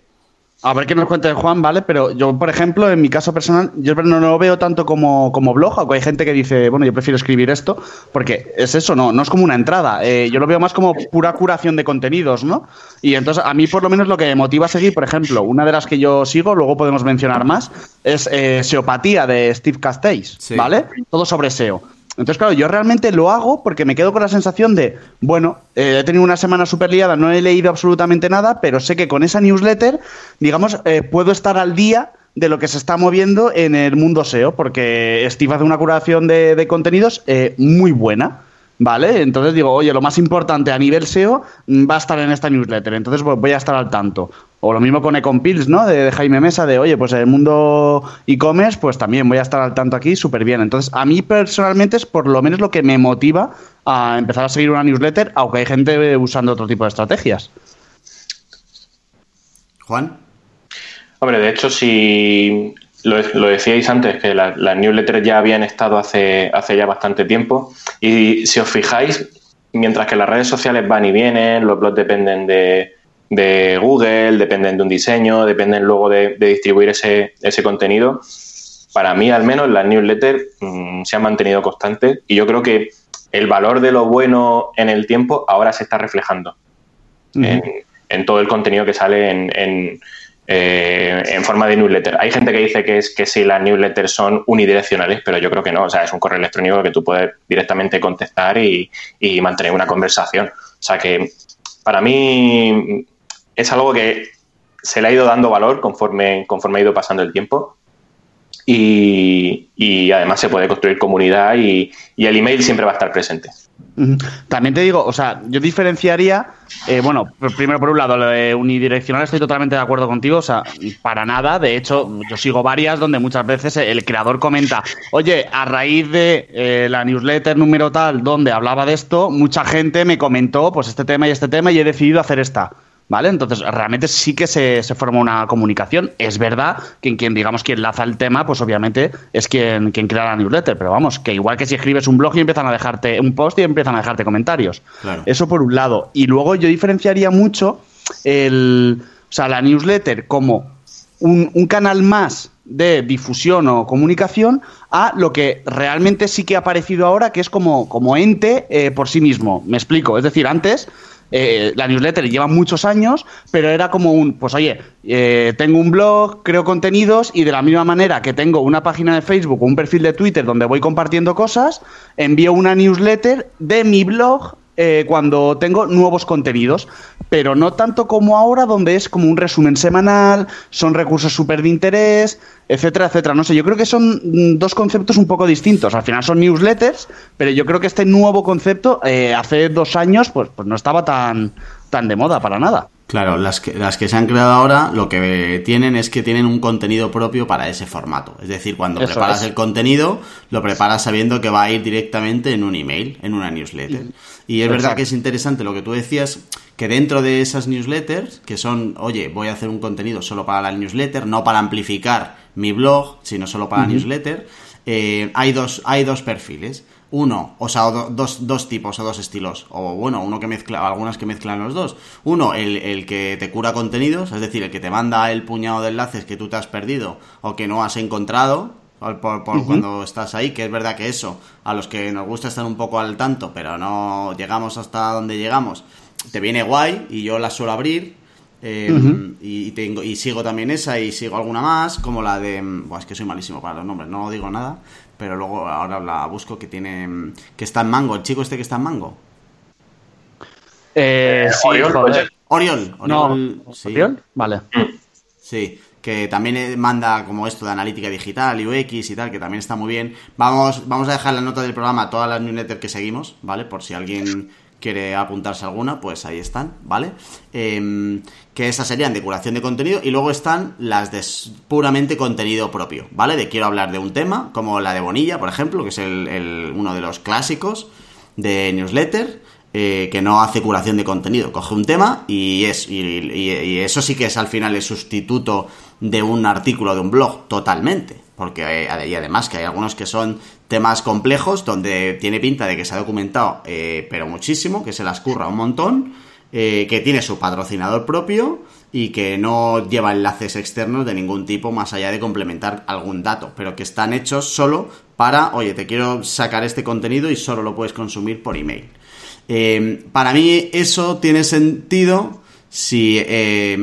A ver qué nos cuente Juan, ¿vale? Pero yo, por ejemplo, en mi caso personal, yo no lo veo tanto como, como blog, aunque hay gente que dice, bueno, yo prefiero escribir esto, porque es eso, no, no es como una entrada. Eh, yo lo veo más como pura curación de contenidos, ¿no? Y entonces, a mí, por lo menos, lo que me motiva a seguir, por ejemplo, una de las que yo sigo, luego podemos mencionar más, es eh, Seopatía de Steve Castells, Sí. ¿vale? Todo sobre SEO. Entonces, claro, yo realmente lo hago porque me quedo con la sensación de, bueno, eh, he tenido una semana súper liada, no he leído absolutamente nada, pero sé que con esa newsletter, digamos, eh, puedo estar al día de lo que se está moviendo en el mundo SEO, porque Steve hace una curación de, de contenidos eh, muy buena. ¿Vale? Entonces digo, oye, lo más importante a nivel SEO mm, va a estar en esta newsletter, entonces pues, voy a estar al tanto. O lo mismo con Ecompills, ¿no? De, de Jaime Mesa, de oye, pues el mundo e-commerce, pues también voy a estar al tanto aquí súper bien. Entonces, a mí personalmente es por lo menos lo que me motiva a empezar a seguir una newsletter, aunque hay gente eh, usando otro tipo de estrategias. Juan. Hombre, de hecho, si lo, lo decíais antes, que la- las newsletters ya habían estado hace, hace ya bastante tiempo, y si os fijáis, mientras que las redes sociales van y vienen, los blogs dependen de, de Google, dependen de un diseño, dependen luego de, de distribuir ese, ese contenido, para mí al menos las newsletters mm, se han mantenido constantes y yo creo que el valor de lo bueno en el tiempo ahora se está reflejando en, en todo el contenido que sale en, en, eh, en forma de newsletter. Hay gente que dice que es que si las newsletters son unidireccionales, pero yo creo que no. O sea, es un correo electrónico que tú puedes directamente contestar y, y mantener una conversación. O sea que para mí es algo que se le ha ido dando valor conforme, conforme ha ido pasando el tiempo. Y, además se puede construir comunidad y, el email siempre va a estar presente. También te digo, o sea, yo diferenciaría, eh, bueno, pr- primero por un lado, lo unidireccional estoy totalmente de acuerdo contigo, o sea, para nada, de hecho, yo sigo varias donde muchas veces el creador comenta, oye, a raíz de eh, la newsletter número tal donde hablaba de esto, mucha gente me comentó pues este tema y este tema y he decidido hacer esta. ¿Vale? Entonces, realmente sí que se, se forma una comunicación. Es verdad que quien, digamos, quien enlaza el tema, pues obviamente es quien, quien crea la newsletter. Pero vamos, que igual que si escribes un blog y empiezan a dejarte un post y empiezan a dejarte comentarios. Claro. Eso por un lado. Y luego yo diferenciaría mucho el, o sea, la newsletter como un, un canal más de difusión o comunicación a lo que realmente sí que ha aparecido ahora, que es como, como ente eh, por sí mismo. Me explico. Es decir, antes eh, la newsletter lleva muchos años, pero era como un, pues oye, eh, tengo un blog, creo contenidos y de la misma manera que tengo una página de Facebook un perfil de Twitter donde voy compartiendo cosas, envío una newsletter de mi blog eh, cuando tengo nuevos contenidos, pero no tanto como ahora, donde es como un resumen semanal, son recursos súper de interés, etcétera, etcétera. No sé, yo creo que son mm, dos conceptos un poco distintos. Al final son newsletters, pero yo creo que este nuevo concepto, eh, hace dos años, pues, pues no estaba tan, tan de moda para nada. Claro, las que, las que se han creado ahora lo que tienen es que tienen un contenido propio para ese formato. Es decir, cuando Eso preparas es. el contenido, lo preparas sabiendo que va a ir directamente en un email, en una newsletter. Y es verdad que es interesante lo que tú decías, que dentro de esas newsletters, que son, oye, voy a hacer un contenido solo para la newsletter, no para amplificar mi blog, sino solo para la newsletter, eh, hay, dos, hay dos perfiles. Uno, o sea, dos, dos tipos o dos estilos. O bueno, uno que mezcla, algunas que mezclan los dos. Uno, el, el que te cura contenidos, es decir, el que te manda el puñado de enlaces que tú te has perdido o que no has encontrado por, por- cuando estás ahí, que es verdad que eso, a los que nos gusta estar un poco al tanto, pero no llegamos hasta donde llegamos, te viene guay y yo la suelo abrir. eh, y, tengo, y sigo también esa y sigo alguna más, como la de... Buah, es que soy malísimo para los nombres, no digo nada, pero luego ahora la busco que tiene... que está en Mango, el chico este que está en Mango. Eh, sí, Oriol, joder. Oriol, No, Oriol, sí. ¿Oriol? Vale. Sí, que también eh, manda como esto de analítica digital, UX y tal, que también está muy bien. Vamos, vamos a dejar en la nota del programa todas las newsletters que seguimos, ¿vale? Por si alguien quiere apuntarse alguna, pues ahí están, ¿vale? Em, que esas serían de curación de contenido y luego están las de puramente contenido propio, ¿vale? De quiero hablar de un tema, como la de Bonilla, por ejemplo, que es el, uno de los clásicos de newsletter, eh, que no hace curación de contenido. Coge un tema y es y eso sí que es al final el sustituto de un artículo de un blog, totalmente. Porque eh, y además que hay algunos que son temas complejos donde tiene pinta de que se ha documentado, eh, pero muchísimo, que se las curra un montón, eh, que tiene su patrocinador propio y que no lleva enlaces externos de ningún tipo más allá de complementar algún dato, pero que están hechos solo para, oye, te quiero sacar este contenido y solo lo puedes consumir por email. Eh, para mí eso tiene sentido si, eh,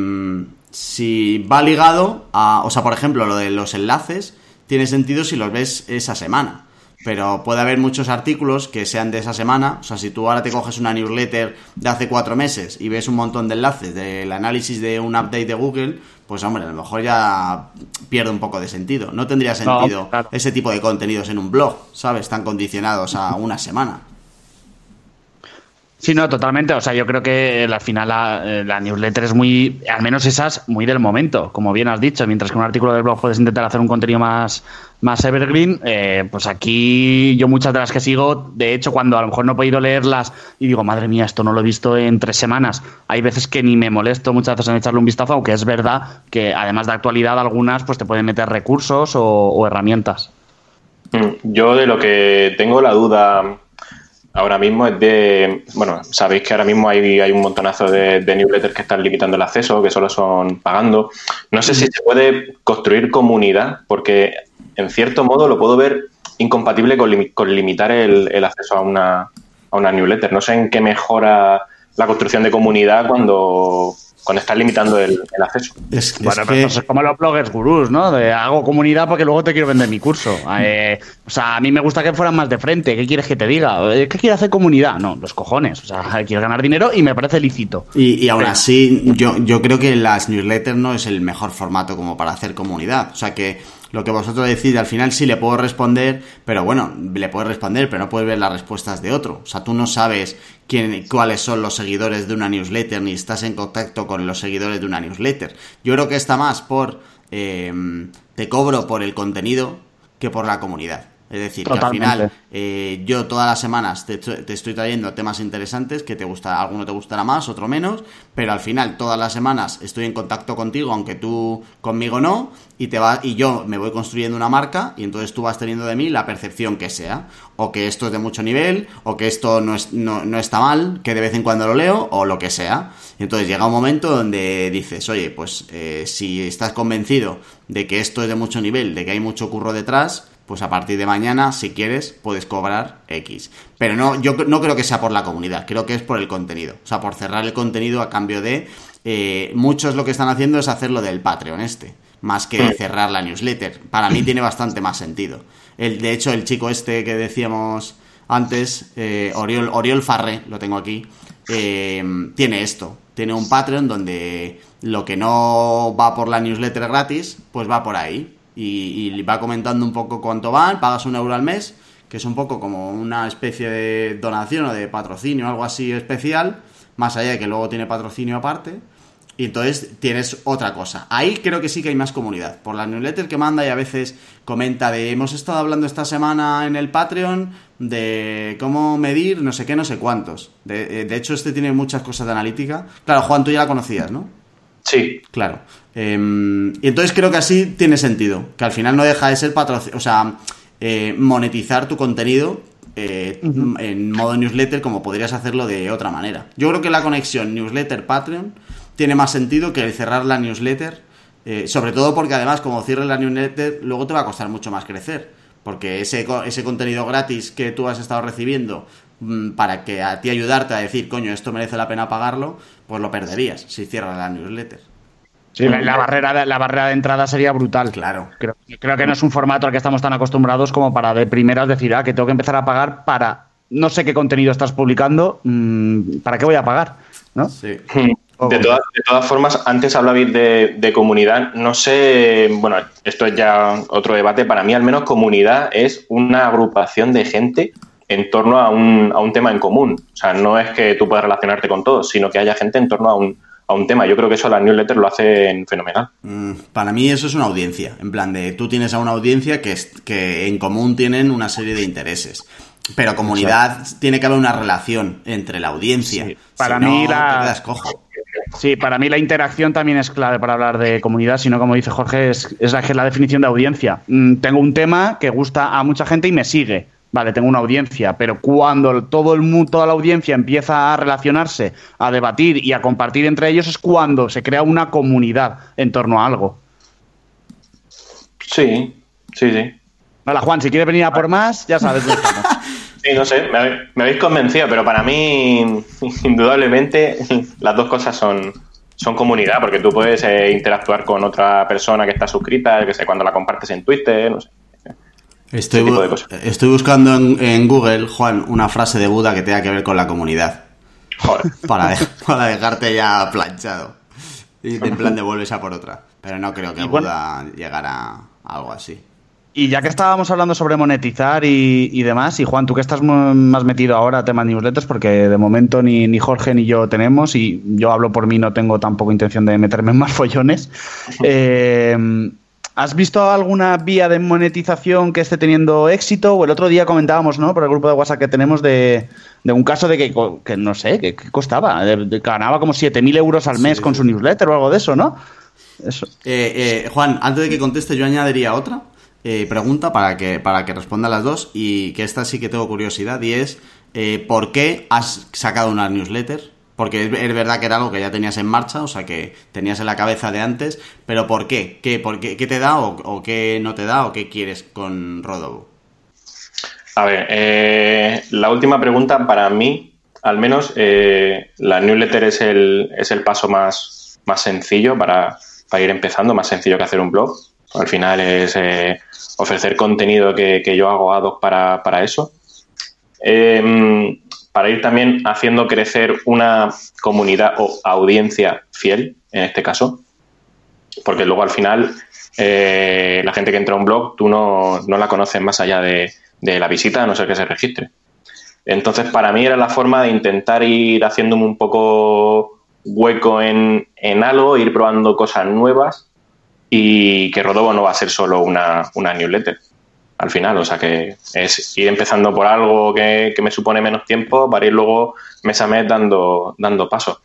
si va ligado a, o sea, por ejemplo, lo de los enlaces tiene sentido si los ves esa semana. Pero puede haber muchos artículos que sean de esa semana. O sea, si tú ahora te coges una newsletter de hace cuatro meses y ves un montón de enlaces del análisis de un update de Google, pues hombre, a lo mejor ya pierde un poco de sentido. No tendría sentido claro. ese tipo de contenidos en un blog, ¿sabes? Tan condicionados a una semana. Sí, no, totalmente. O sea, yo creo que al final la, eh, la newsletter es muy, al menos esas, muy del momento, como bien has dicho. Mientras que un artículo del blog puedes intentar hacer un contenido más, más evergreen, eh, pues aquí yo muchas de las que sigo, de hecho, cuando a lo mejor no he podido leerlas y digo, madre mía, esto no lo he visto en tres semanas, hay veces que ni me molesto muchas veces en echarle un vistazo, aunque es verdad que además de actualidad algunas pues te pueden meter recursos o, o herramientas. Mm, Yo de lo que tengo la duda ahora mismo es de, bueno, sabéis que ahora mismo hay, hay un montonazo de, de newsletters que están limitando el acceso, que solo son pagando. No sé si se puede construir comunidad, porque en cierto modo lo puedo ver incompatible con, con limitar el, el acceso a una, a una newsletter. No sé en qué mejora la construcción de comunidad cuando, cuando estás limitando el, el acceso. Es, es Bueno, que- es como los bloggers gurús, ¿no? De hago comunidad porque luego te quiero vender mi curso. Eh, o sea, a mí me gusta que fueran más de frente. ¿Qué quieres que te diga? Eh, ¿Qué quiere hacer comunidad? No, los cojones. O sea, quiero ganar dinero y me parece lícito. Y, y aún así, yo, yo creo que las newsletters no es el mejor formato como para hacer comunidad. O sea que lo que vosotros decís, al final sí le puedo responder, pero bueno, le puedes responder, pero no puedes ver las respuestas de otro. O sea, tú no sabes quién, cuáles son los seguidores de una newsletter, ni estás en contacto con los seguidores de una newsletter. Yo creo que está más por eh, te cobro por el contenido que por la comunidad. Es decir, que al final eh, yo todas las semanas te, te estoy trayendo temas interesantes que te gusta, alguno te gustará más, otro menos, pero al final todas las semanas estoy en contacto contigo, aunque tú conmigo no, y te va, y yo me voy construyendo una marca, y entonces tú vas teniendo de mí la percepción que sea, o que esto es de mucho nivel, o que esto no, es, no, no está mal, que de vez en cuando lo leo, o lo que sea. Y entonces llega un momento donde dices, oye, pues eh, si estás convencido de que esto es de mucho nivel, de que hay mucho curro detrás, pues a partir de mañana, si quieres, puedes cobrar X. Pero no, yo no creo que sea por la comunidad, creo que es por el contenido. O sea, por cerrar el contenido a cambio de... eh, muchos lo que están haciendo es hacerlo del Patreon este, más que cerrar la newsletter. Para mí tiene bastante más sentido. El, de hecho, el chico este que decíamos antes, eh, Oriol, Oriol Farré, lo tengo aquí, eh, tiene esto. Tiene un Patreon donde lo que no va por la newsletter gratis, pues va por ahí y, va comentando un poco cuánto van, pagas un euro al mes, que es un poco como una especie de donación o de patrocinio, algo así especial, más allá de que luego tiene patrocinio aparte, y entonces tienes otra cosa. Ahí creo que sí que hay más comunidad. Por la newsletter que manda y a veces comenta de hemos estado hablando esta semana en el Patreon de cómo medir no sé qué, no sé cuántos. De, de hecho, este tiene muchas cosas de analítica. Claro, Juan, tú ya la conocías, ¿no? Sí. Claro. Em, y entonces creo que así tiene sentido. Que al final no deja de ser patrocinio. O sea, eh, monetizar tu contenido eh, en modo newsletter como podrías hacerlo de otra manera. Yo creo que la conexión newsletter-Patreon tiene más sentido que el cerrar la newsletter. eh, sobre todo porque además, como cierres la newsletter, luego te va a costar mucho más crecer. Porque ese, co- ese contenido gratis que tú has estado recibiendo mm, para que a ti ayudarte a decir, coño, esto merece la pena pagarlo, pues lo perderías si cierras la newsletter. Sí, la, la barrera de, la barrera de entrada sería brutal. Claro. Creo, creo que no es un formato al que estamos tan acostumbrados como para de primeras decir, ah, que tengo que empezar a pagar para no sé qué contenido estás publicando, mm, ¿para qué voy a pagar? ¿No? Sí. De todas, de todas formas, antes hablabais de, de comunidad. No sé, bueno, esto es ya otro debate. Para mí, al menos, comunidad es una agrupación de gente en torno a un, a un tema en común. O sea, no es que tú puedas relacionarte con todos, sino que haya gente en torno a un, a un tema. Yo creo que eso la newsletter lo hacen fenomenal. Mm, Para mí eso es una audiencia, en plan de tú tienes a una audiencia que, es- que en común tienen una serie de intereses. Pero comunidad tiene que haber una relación entre la audiencia. Sí. Para Si no, mí la- te quedas cojo. Sí, para mí la interacción también es clave para hablar de comunidad, sino como dice Jorge, es, es la, que es la definición de audiencia. Mm, tengo un tema que gusta a mucha gente y me sigue. Vale, tengo una audiencia, pero cuando todo el mundo, toda la audiencia empieza a relacionarse, a debatir y a compartir entre ellos, es cuando se crea una comunidad en torno a algo. Sí, sí, sí. Hola Juan, si quieres venir a por más, ya sabes. Sí, no sé, me habéis convencido, pero para mí, indudablemente, las dos cosas son, son comunidad, porque tú puedes eh, interactuar con otra persona que está suscrita, que sé, cuando la compartes en Twitter, no sé. Estoy, bu- cosas. estoy buscando en, en Google, Juan, una frase de Buda que tenga que ver con la comunidad. Joder. Para, de- para dejarte ya planchado. Y en plan de vuelves a por otra. Pero no creo que bueno- Buda llegara a algo así. Y ya que estábamos hablando sobre monetizar y, y demás, y Juan, tú que estás más metido ahora a tema newsletters, porque de momento ni, ni Jorge ni yo tenemos, y yo hablo por mí, no tengo tampoco intención de meterme en más follones. Eh, ¿Has visto alguna vía de monetización que esté teniendo éxito? O el otro día comentábamos, ¿no? Por el grupo de WhatsApp que tenemos de, de un caso de que, que no sé, que, que costaba, de- de- ganaba como 7.000 euros al mes Sí, con su newsletter o algo de eso, ¿no? Eso. Eh, eh, Juan, antes de que conteste, yo añadiría otra eh, pregunta para que, para que responda las dos y que esta sí que tengo curiosidad y es ¿por qué has sacado una newsletter? Porque es, verdad que era algo que ya tenías en marcha, o sea que tenías en la cabeza de antes, pero ¿por qué? ¿Qué, por qué, te da o, qué no te da o qué quieres con Rodobo? A ver, eh, la última pregunta para mí, al menos, eh, la newsletter es el, es el paso más, más sencillo para, para ir empezando, más sencillo que hacer un blog. Al final es eh, ofrecer contenido que, que yo hago ad hoc para, para eso. Eh, para ir también haciendo crecer una comunidad o audiencia fiel, en este caso, porque luego al final eh, la gente que entra a un blog tú no, no la conoces más allá de, de la visita, a no ser que se registre. Entonces, para mí era la forma de intentar ir haciéndome un poco hueco en, en algo, ir probando cosas nuevas y que Rodobo no va a ser solo una, una newsletter al final. O sea que es ir empezando por algo que, que me supone menos tiempo para ir luego mes a mes dando, dando pasos.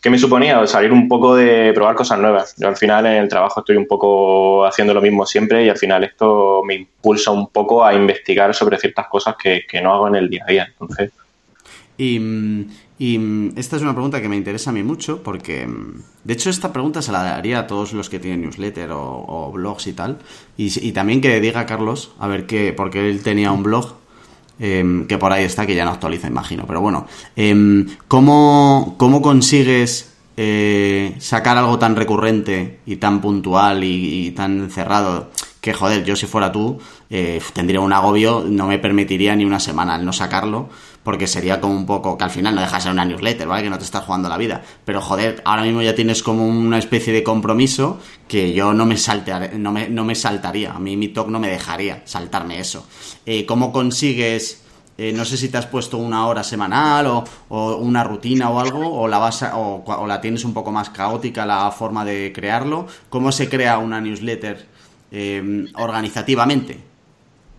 ¿Qué me suponía? Salir un poco de probar cosas nuevas. Yo al final en el trabajo estoy un poco haciendo lo mismo siempre y al final esto me impulsa un poco a investigar sobre ciertas cosas que, que no hago en el día a día. Entonces, Y, mm, y, mm, esta es una pregunta que me interesa a mí mucho porque, mm, de hecho, esta pregunta se la daría a todos los que tienen newsletter o, blogs y tal. Y, y también que diga a Carlos, a ver qué, porque él tenía un blog em, que por ahí está, que ya no actualiza, imagino. Pero bueno, em, ¿cómo, ¿cómo consigues eh, sacar algo tan recurrente y tan puntual y, y tan cerrado? Que joder, yo si fuera tú, eh, tendría un agobio, no me permitiría ni una semana el no sacarlo, porque sería como un poco que al final no dejas de ser una newsletter, ¿vale? Que no te estás jugando la vida. Pero joder, ahora mismo ya tienes como una especie de compromiso que yo no me saltear- no me, no me saltaría. A mí mi talk no me dejaría saltarme eso. Eh, ¿Cómo consigues eh, no sé si te has puesto una hora semanal o, una rutina o algo, o la, vas o, o la tienes un poco más caótica la forma de crearlo. ¿Cómo se crea una newsletter eh, organizativamente?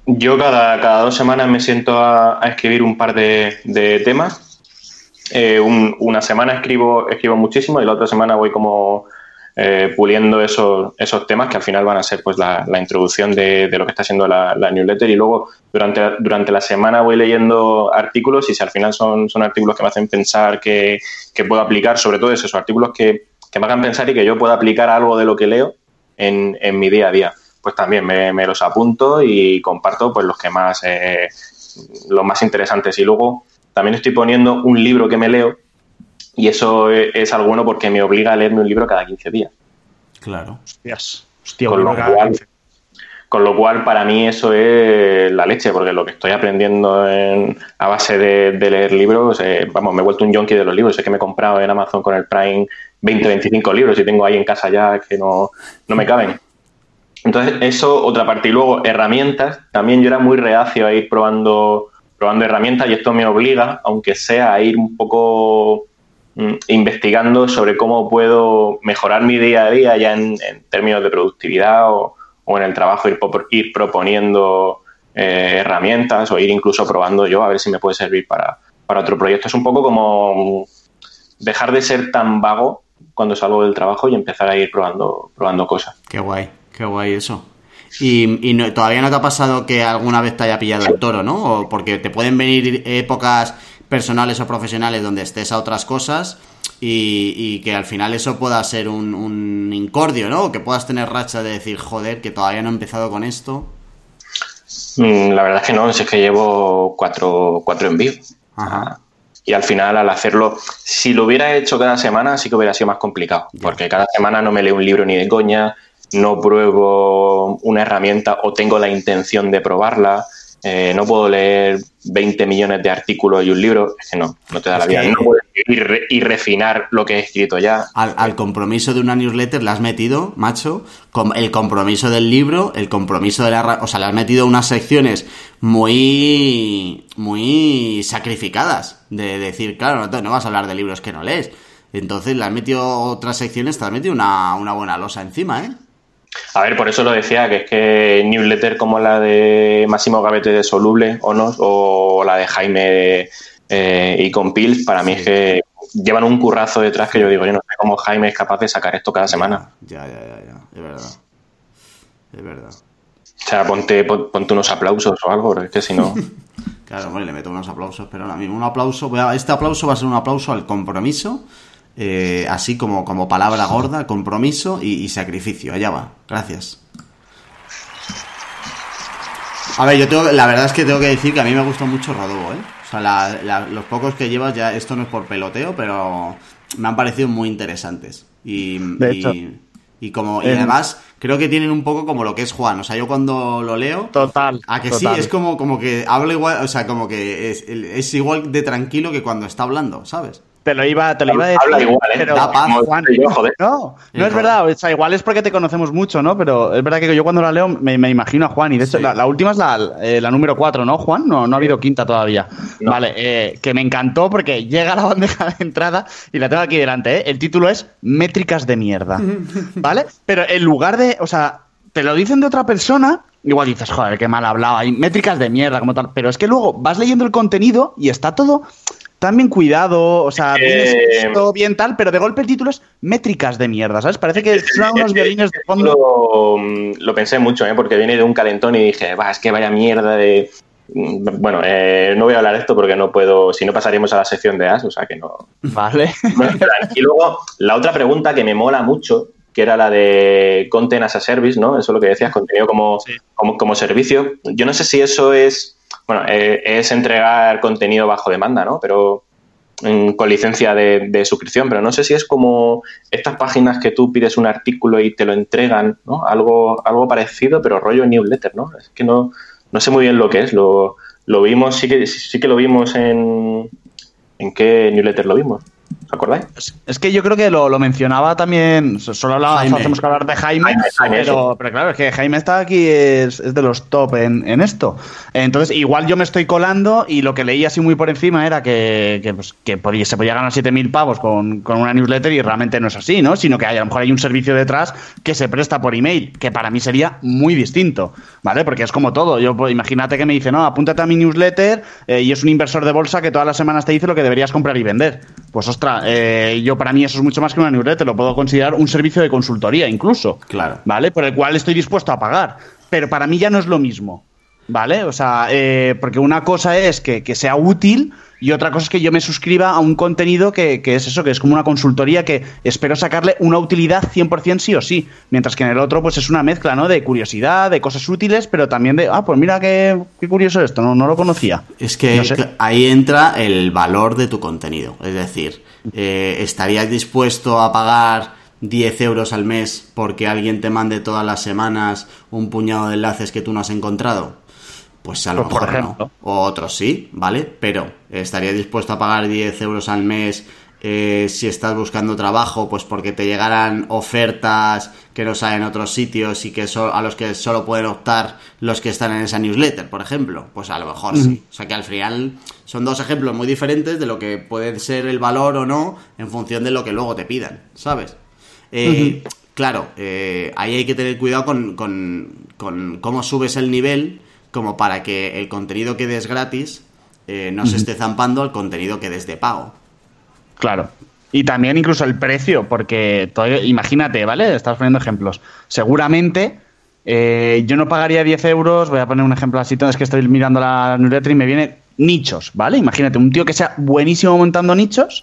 Yo cada, cada dos semanas me siento a, a escribir un par de, de temas. Eh, un- una semana escribo, escribo muchísimo y la otra semana voy como eh, puliendo esos, esos temas que al final van a ser pues la, la introducción de, de lo que está siendo la, la newsletter y luego durante, durante la semana voy leyendo artículos y si al final son, son artículos que me hacen pensar que, que puedo aplicar, sobre todo esos artículos que, que me hagan pensar y que yo pueda aplicar algo de lo que leo en, en mi día a día. Pues también me, me los apunto y comparto pues los que más eh, los más interesantes. Y luego también estoy poniendo un libro que me leo y eso es, es algo bueno porque me obliga a leerme un libro cada 15 días. Claro. Hostias. Hostia, Con lo, cual, 15. con lo cual, para mí eso es la leche, porque lo que estoy aprendiendo en- a base de, de leer libros, eh, vamos, me he vuelto un junkie de los libros. Sé que me he comprado en Amazon con el Prime 20, 25 libros y tengo ahí en casa ya que no, no me caben. Entonces, eso, otra parte. Y luego, herramientas. También yo era muy reacio a ir probando, probando herramientas y esto me obliga, aunque sea, a ir un poco mm, investigando sobre cómo puedo mejorar mi día a día ya en, términos de productividad o, en el trabajo, ir, ir proponiendo eh, herramientas o ir incluso probando yo a ver si me puede servir para, para otro proyecto. Es un poco como dejar de ser tan vago cuando salgo del trabajo y empezar a ir probando, probando cosas. Qué guay, qué guay eso. Y, y no- todavía no te ha pasado que alguna vez te haya pillado el toro, ¿no? O porque te pueden venir épocas personales o profesionales donde estés a otras cosas y, y que al final eso pueda ser un, un incordio, ¿no? O que puedas tener racha de decir, joder, que todavía no he empezado con esto. Mm, La verdad es que no, es que llevo cuatro, cuatro envíos. Ajá. Y al final, al hacerlo, si lo hubiera hecho cada semana, sí que hubiera sido más complicado. Porque cada semana no me leo un libro ni de coña, no pruebo una herramienta o tengo la intención de probarla. eh, no puedo leer 20 millones de artículos y un libro. Es que no, no te da Es la vida. No puedes ir re- y refinar lo que he escrito ya. Al, al compromiso de una newsletter le has metido, macho, com- el compromiso del libro, el compromiso de la... O sea, le has metido unas secciones muy... muy sacrificadas. De decir, claro, no, te- no vas a hablar de libros que no lees. Entonces le has metido otras secciones, te has metido una, una buena losa encima, ¿eh? A ver, por eso lo decía, que es que newsletter como la de Máximo Gavete de Soluble o no, o la de Jaime eh, y con Pils, para mí es que llevan un currazo detrás que yo digo, yo no sé cómo Jaime es capaz de sacar esto cada semana. Ya, ya, ya, ya. Es verdad. Es verdad. O sea, ponte, pon- ponte unos aplausos o algo, es que si no... Claro, bueno, le meto unos aplausos, pero ahora mismo un aplauso, este aplauso va a ser un aplauso al compromiso, eh, así como, como palabra gorda, compromiso y, y sacrificio, allá va, gracias. A ver, yo tengo, la verdad es que tengo que decir que a mí me gusta mucho Rodobo, ¿eh? O sea, la- la- los pocos que llevas ya, esto no es por peloteo, pero me han parecido muy interesantes. Y, De hecho. y como, y además, creo que tienen un poco como lo que es Juan. O sea, yo cuando lo leo, Total. a que total. sí, es como, como que habla igual, o sea, como que es, es igual de tranquilo que cuando está hablando, ¿sabes? Te lo iba, te lo iba a decir. Habla igual, ¿eh? pero- Da paz, Como Juan, yo, joder. no, no es verdad. O sea, igual es porque te conocemos mucho, ¿no? Pero es verdad que yo cuando la leo me, me imagino a Juan. Y de hecho, Sí. la, la última es la, eh, la número 4, ¿no, Juan? No, no ha habido quinta todavía. No. Vale, eh, que me encantó porque llega a la bandeja de entrada y la tengo aquí delante, ¿eh? El título es Métricas de mierda. ¿Vale? Pero en lugar de. O sea, te lo dicen de otra persona. Igual dices, joder, qué mal hablado, hay métricas de mierda, como tal. Pero es que luego vas leyendo el contenido y está todo tan bien cuidado, o sea, bien Eh, escrito, bien tal, pero de golpe el título es métricas de mierda, ¿sabes? Parece que suenan unos violines de fondo. Lo, mm, lo pensé mucho, ¿eh? porque viene de un calentón y dije, va, es que vaya mierda de... Mm, Bueno, eh, no voy a hablar de esto porque no puedo, si no pasaríamos a la sección de as, o sea que no... Vale. Y luego, la otra pregunta que me mola mucho, que era la de content as a service, ¿no? Eso es lo que decías, contenido como, Sí. como, como servicio. Yo no sé si eso es, bueno, eh, es entregar contenido bajo demanda, ¿no? Pero con licencia de, de suscripción, pero no sé si es como estas páginas que tú pides un artículo y te lo entregan, ¿no? Algo, algo parecido, pero rollo newsletter, ¿no? Es que no, no sé muy bien lo que es. Lo, lo vimos, sí que, sí que lo vimos en... ¿En qué newsletter lo vimos? Acordáis? Es, que yo creo que lo, mencionaba también, solo hablaba, hacemos que hablar de Jaime, pero, claro, es que Jaime está aquí, es, de los top en, esto. Entonces, igual yo me estoy colando y lo que leí así muy por encima era que, que, pues, se podía ganar 7.000 pavos con, una newsletter y realmente no es así, ¿no? Sino que hay, a lo mejor hay un servicio detrás que se presta por email, que para mí sería muy distinto, ¿vale? Porque es como todo. Yo, pues, imagínate que me dice, no, apúntate a mi newsletter eh, y es un inversor de bolsa que todas las semanas te dice lo que deberías comprar y vender. Pues ostras, eh, yo para mí eso es mucho más que una newsletter, lo puedo considerar un servicio de consultoría incluso. Claro. ¿Vale? Por el cual estoy dispuesto a pagar. Pero para mí ya no es lo mismo. ¿Vale? O sea, eh, porque una cosa es que, que sea útil y otra cosa es que yo me suscriba a un contenido que, es eso, que es como una consultoría que espero sacarle una utilidad 100% sí o sí. Mientras que en el otro, pues es una mezcla, ¿no? De curiosidad, de cosas útiles, pero también de, ah, pues mira qué, curioso esto, no, no lo conocía. Es que ahí entra el valor de tu contenido. Es decir, eh, ¿estarías dispuesto a pagar 10 euros al mes porque alguien te mande todas las semanas un puñado de enlaces que tú no has encontrado? Pues a lo pues, mejor no. O otros sí, ¿vale? Pero estaría dispuesto a pagar 10 euros al mes eh, si estás buscando trabajo, pues porque te llegaran ofertas que no salen en otros sitios y que a los que solo pueden optar los que están en esa newsletter, por ejemplo. Pues a lo mejor sí. O sea que al final son dos ejemplos muy diferentes de lo que puede ser el valor o no en función de lo que luego te pidan, ¿sabes? Eh, claro, eh, ahí hay que tener cuidado con, con cómo subes el nivel como para que el contenido que des gratis eh, no se esté zampando al contenido que des de pago. Claro. Y también incluso el precio, porque imagínate, ¿vale? Estás poniendo ejemplos. Seguramente eh, yo no pagaría 10 euros, voy a poner un ejemplo así, es que estoy mirando la newsletter y me viene nichos, ¿vale? Imagínate, un tío que sea buenísimo montando nichos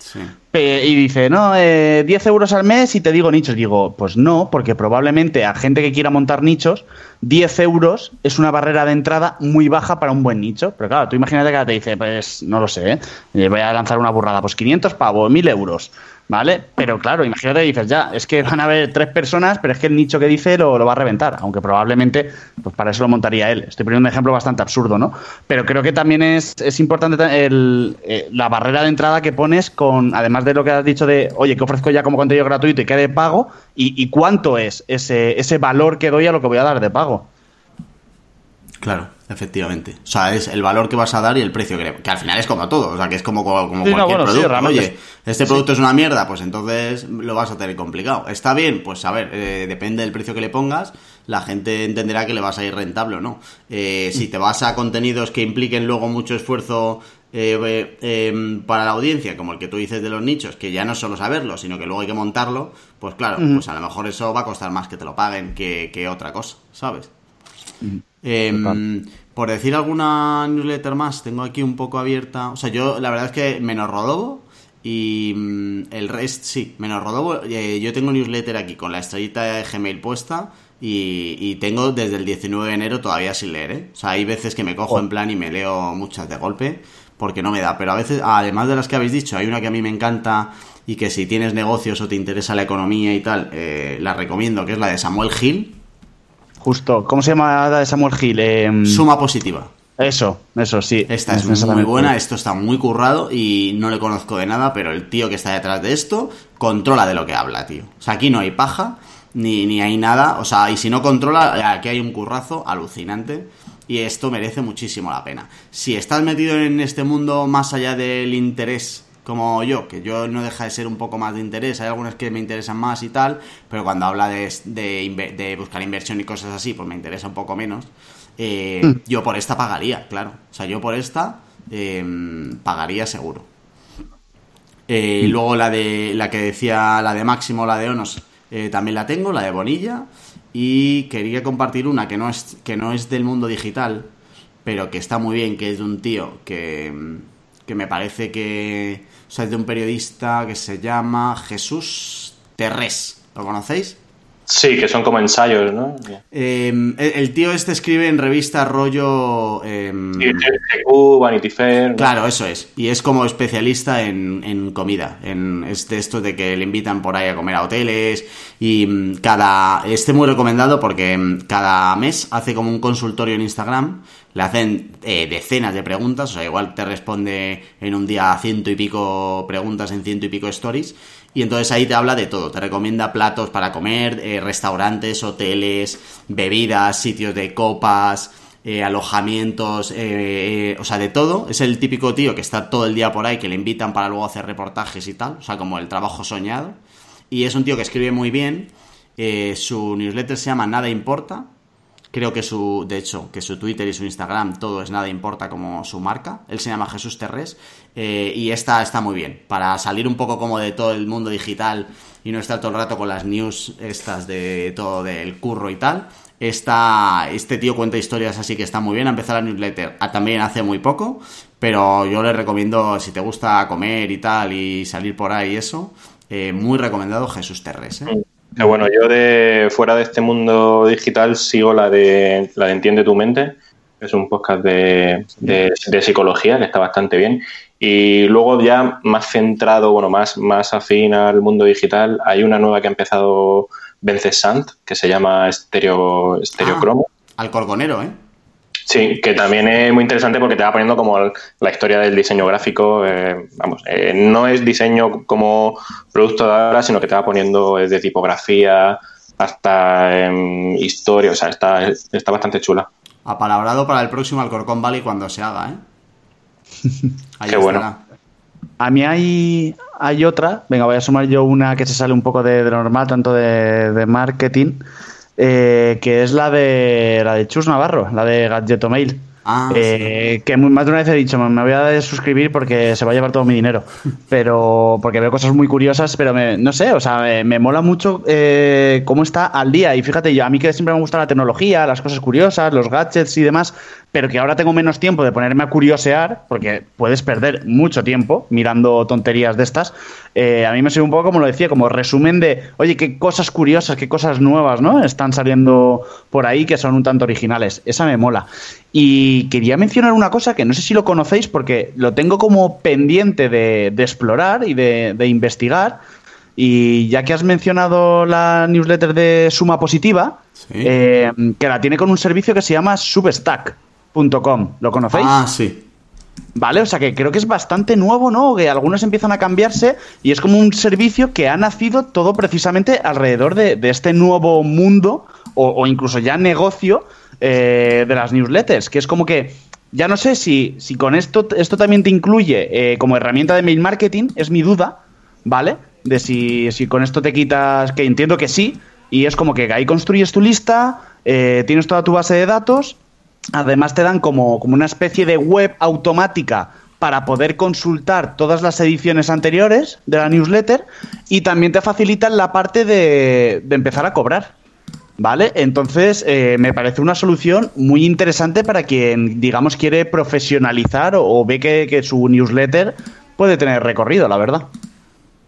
y dice, no, 10 eh, euros al mes y te digo nichos. Digo, pues no, porque probablemente a gente que quiera montar nichos, 10 euros es una barrera de entrada muy baja para un buen nicho. Pero claro, tú imagínate que te dice, pues no lo sé, ¿eh? voy a lanzar una burrada, pues 500 pavos, 1000 euros. ¿Vale? Pero claro, imagínate dices, ya, es que van a haber tres personas, pero es que el nicho que dice lo, va a reventar, aunque probablemente, pues para eso lo montaría él. Estoy poniendo un ejemplo bastante absurdo, ¿no? Pero creo que también es, es importante el, eh, la barrera de entrada que pones con, además de lo que has dicho de, oye, que ofrezco ya como contenido gratuito y que de pago, y, y cuánto es ese, ese valor que doy a lo que voy a dar de pago. Claro, efectivamente. O sea, es el valor que vas a dar y el precio que, que al final es como todo. O sea, que es como, como cualquier producto. Oye, este producto es una mierda, pues entonces lo vas a tener complicado. ¿Está bien? Pues a ver, eh, depende del precio que le pongas, la gente entenderá que le vas a ir rentable o no. Eh, si te vas a contenidos que impliquen luego mucho esfuerzo eh, em, para la audiencia, como el que tú dices de los nichos, que ya no es solo saberlo, sino que luego hay que montarlo, pues claro, pues a lo mejor eso va a costar más que te lo paguen que, que otra cosa, ¿sabes? Em, por decir alguna newsletter más, tengo aquí un poco abierta. O sea, yo la verdad es que menos Rodobo y mm, el resto, sí, menos Rodobo. Eh, yo tengo newsletter aquí con la estrellita de Gmail puesta y, tengo desde el 19 de enero todavía sin leer. ¿eh? O sea, hay veces que me cojo en plan y me leo muchas de golpe porque no me da. Pero a veces, además de las que habéis dicho, hay una que a mí me encanta y que si tienes negocios o te interesa la economía y tal, eh, la recomiendo, que es la de Samuel Gil Justo, ¿cómo se llama la de Samuel Hill? Em, Suma positiva. Eso, eso, sí. Esta es, muy buena, esto está muy currado y no le conozco de nada, pero el tío que está detrás de esto controla de lo que habla, tío. O sea, aquí no hay paja, ni, ni hay nada, o sea, y si no controla, aquí hay un currazo alucinante y esto merece muchísimo la pena. Si estás metido en este mundo más allá del interés como yo, que yo no deja de ser un poco más de interés, hay algunas que me interesan más y tal, pero cuando habla de, de, buscar inversión y cosas así, pues me interesa un poco menos. Eh, hmm. Yo por esta pagaría, claro. O sea, yo por esta em, pagaría seguro. Eh, y hmm. luego la de la que decía, la de Máximo, la de Onos, eh, también la tengo, la de Bonilla. Y quería compartir una que no es, que no es del mundo digital, pero que está muy bien, que es de un tío que, que me parece que o sea, es de un periodista que se llama Jesús Terrés. ¿Lo conocéis? Sí, que son como ensayos, ¿no? Em, el, tío este escribe en revista rollo... em, Sí, Vanity Fair. ¿no? Claro, eso es. Y es como especialista en, en comida. En este esto de que le invitan por ahí a comer a hoteles. Y mm, cada. Este muy recomendado porque mm, cada mes hace como un consultorio en Instagram. Le hacen eh, decenas de preguntas. O sea, igual te responde en un día ciento y pico preguntas en ciento y pico stories. Y entonces ahí te habla de todo. Te recomienda platos para comer, eh, restaurantes, hoteles, bebidas, sitios de copas eh, alojamientos, eh, o sea, de todo. Es el típico tío que está todo el día por ahí, que le invitan para luego hacer reportajes y tal, o sea, como el trabajo soñado. Y es un tío que escribe muy bien. su newsletter se llama Nada Importa. Creo que su, de hecho, que su Twitter y su Instagram todo es Nada Importa como su marca. Él se llama Jesús Terrés eh, y esta está muy bien. Para salir un poco como de todo el mundo digital y no estar todo el rato con las news estas de todo del curro y tal. Esta, este tío cuenta historias así que está muy bien. Ha empezado la newsletter ah, también hace muy poco, pero yo le recomiendo, si te gusta comer y tal y salir por ahí y eso, eh, muy recomendado Jesús Terres. ¿eh? Que bueno, yo de fuera de este mundo digital sigo la de la de Entiende tu mente, es un podcast de, de- de psicología que está bastante bien. Y luego ya más centrado, bueno, más, más afín al mundo digital, hay una nueva que ha empezado Vence Sant, que se llama Stereo, Stereocromo. Al Corgonero, ¿eh? Sí, que también es muy interesante porque te va poniendo como la historia del diseño gráfico. eh, vamos, eh, no es diseño como producto de ahora, sino que te va poniendo desde tipografía hasta em, historia. O sea, está, está bastante chula. Apalabrado para el próximo Alcorcón Valley cuando se haga, ¿eh? Ahí Qué bueno. A mí hay, hay otra, venga, voy a sumar yo una que se sale un poco de, de lo normal, tanto de, de marketing, eh, que es la de la de Chus Navarro, la de Gadgetomail. Ah, Eh, que más de una vez he dicho, me voy a suscribir porque se va a llevar todo mi dinero. Pero, porque veo cosas muy curiosas, pero me- no sé, o sea, me, me mola mucho eh, cómo está al día. Y fíjate, yo a mí que siempre me gusta la tecnología, las cosas curiosas, los gadgets y demás, pero que ahora tengo menos tiempo de ponerme a curiosear, porque puedes perder mucho tiempo mirando tonterías de estas. eh, a mí me sirve un poco, como lo decía, como resumen de, oye, qué cosas curiosas, qué cosas nuevas, ¿no? Están saliendo por ahí que son un tanto originales. Esa me mola. Y quería mencionar una cosa que no sé si lo conocéis porque lo tengo como pendiente de, de explorar y de, de investigar. Y ya que has mencionado la newsletter de Suma Positiva, Sí. eh, que la tiene con un servicio que se llama substack.com. ¿Lo conocéis? Ah, sí. Vale, o sea que creo que es bastante nuevo, ¿no? Que algunos empiezan a cambiarse y es como un servicio que ha nacido todo precisamente alrededor de, de este nuevo mundo o, o incluso ya negocio eh, de las newsletters, que es como que ya no sé si, si con esto, esto también te incluye eh, como herramienta de mail marketing, es mi duda, ¿vale? De si, si con esto te quitas, que entiendo que sí, y es como que ahí construyes tu lista, eh, tienes toda tu base de datos Además te dan como, como una especie de web automática para poder consultar todas las ediciones anteriores de la newsletter y también te facilitan la parte de, de empezar a cobrar. ¿Vale? Entonces eh, me parece una solución muy interesante para quien, digamos, quiere profesionalizar o, o ve que, que su newsletter puede tener recorrido, la verdad.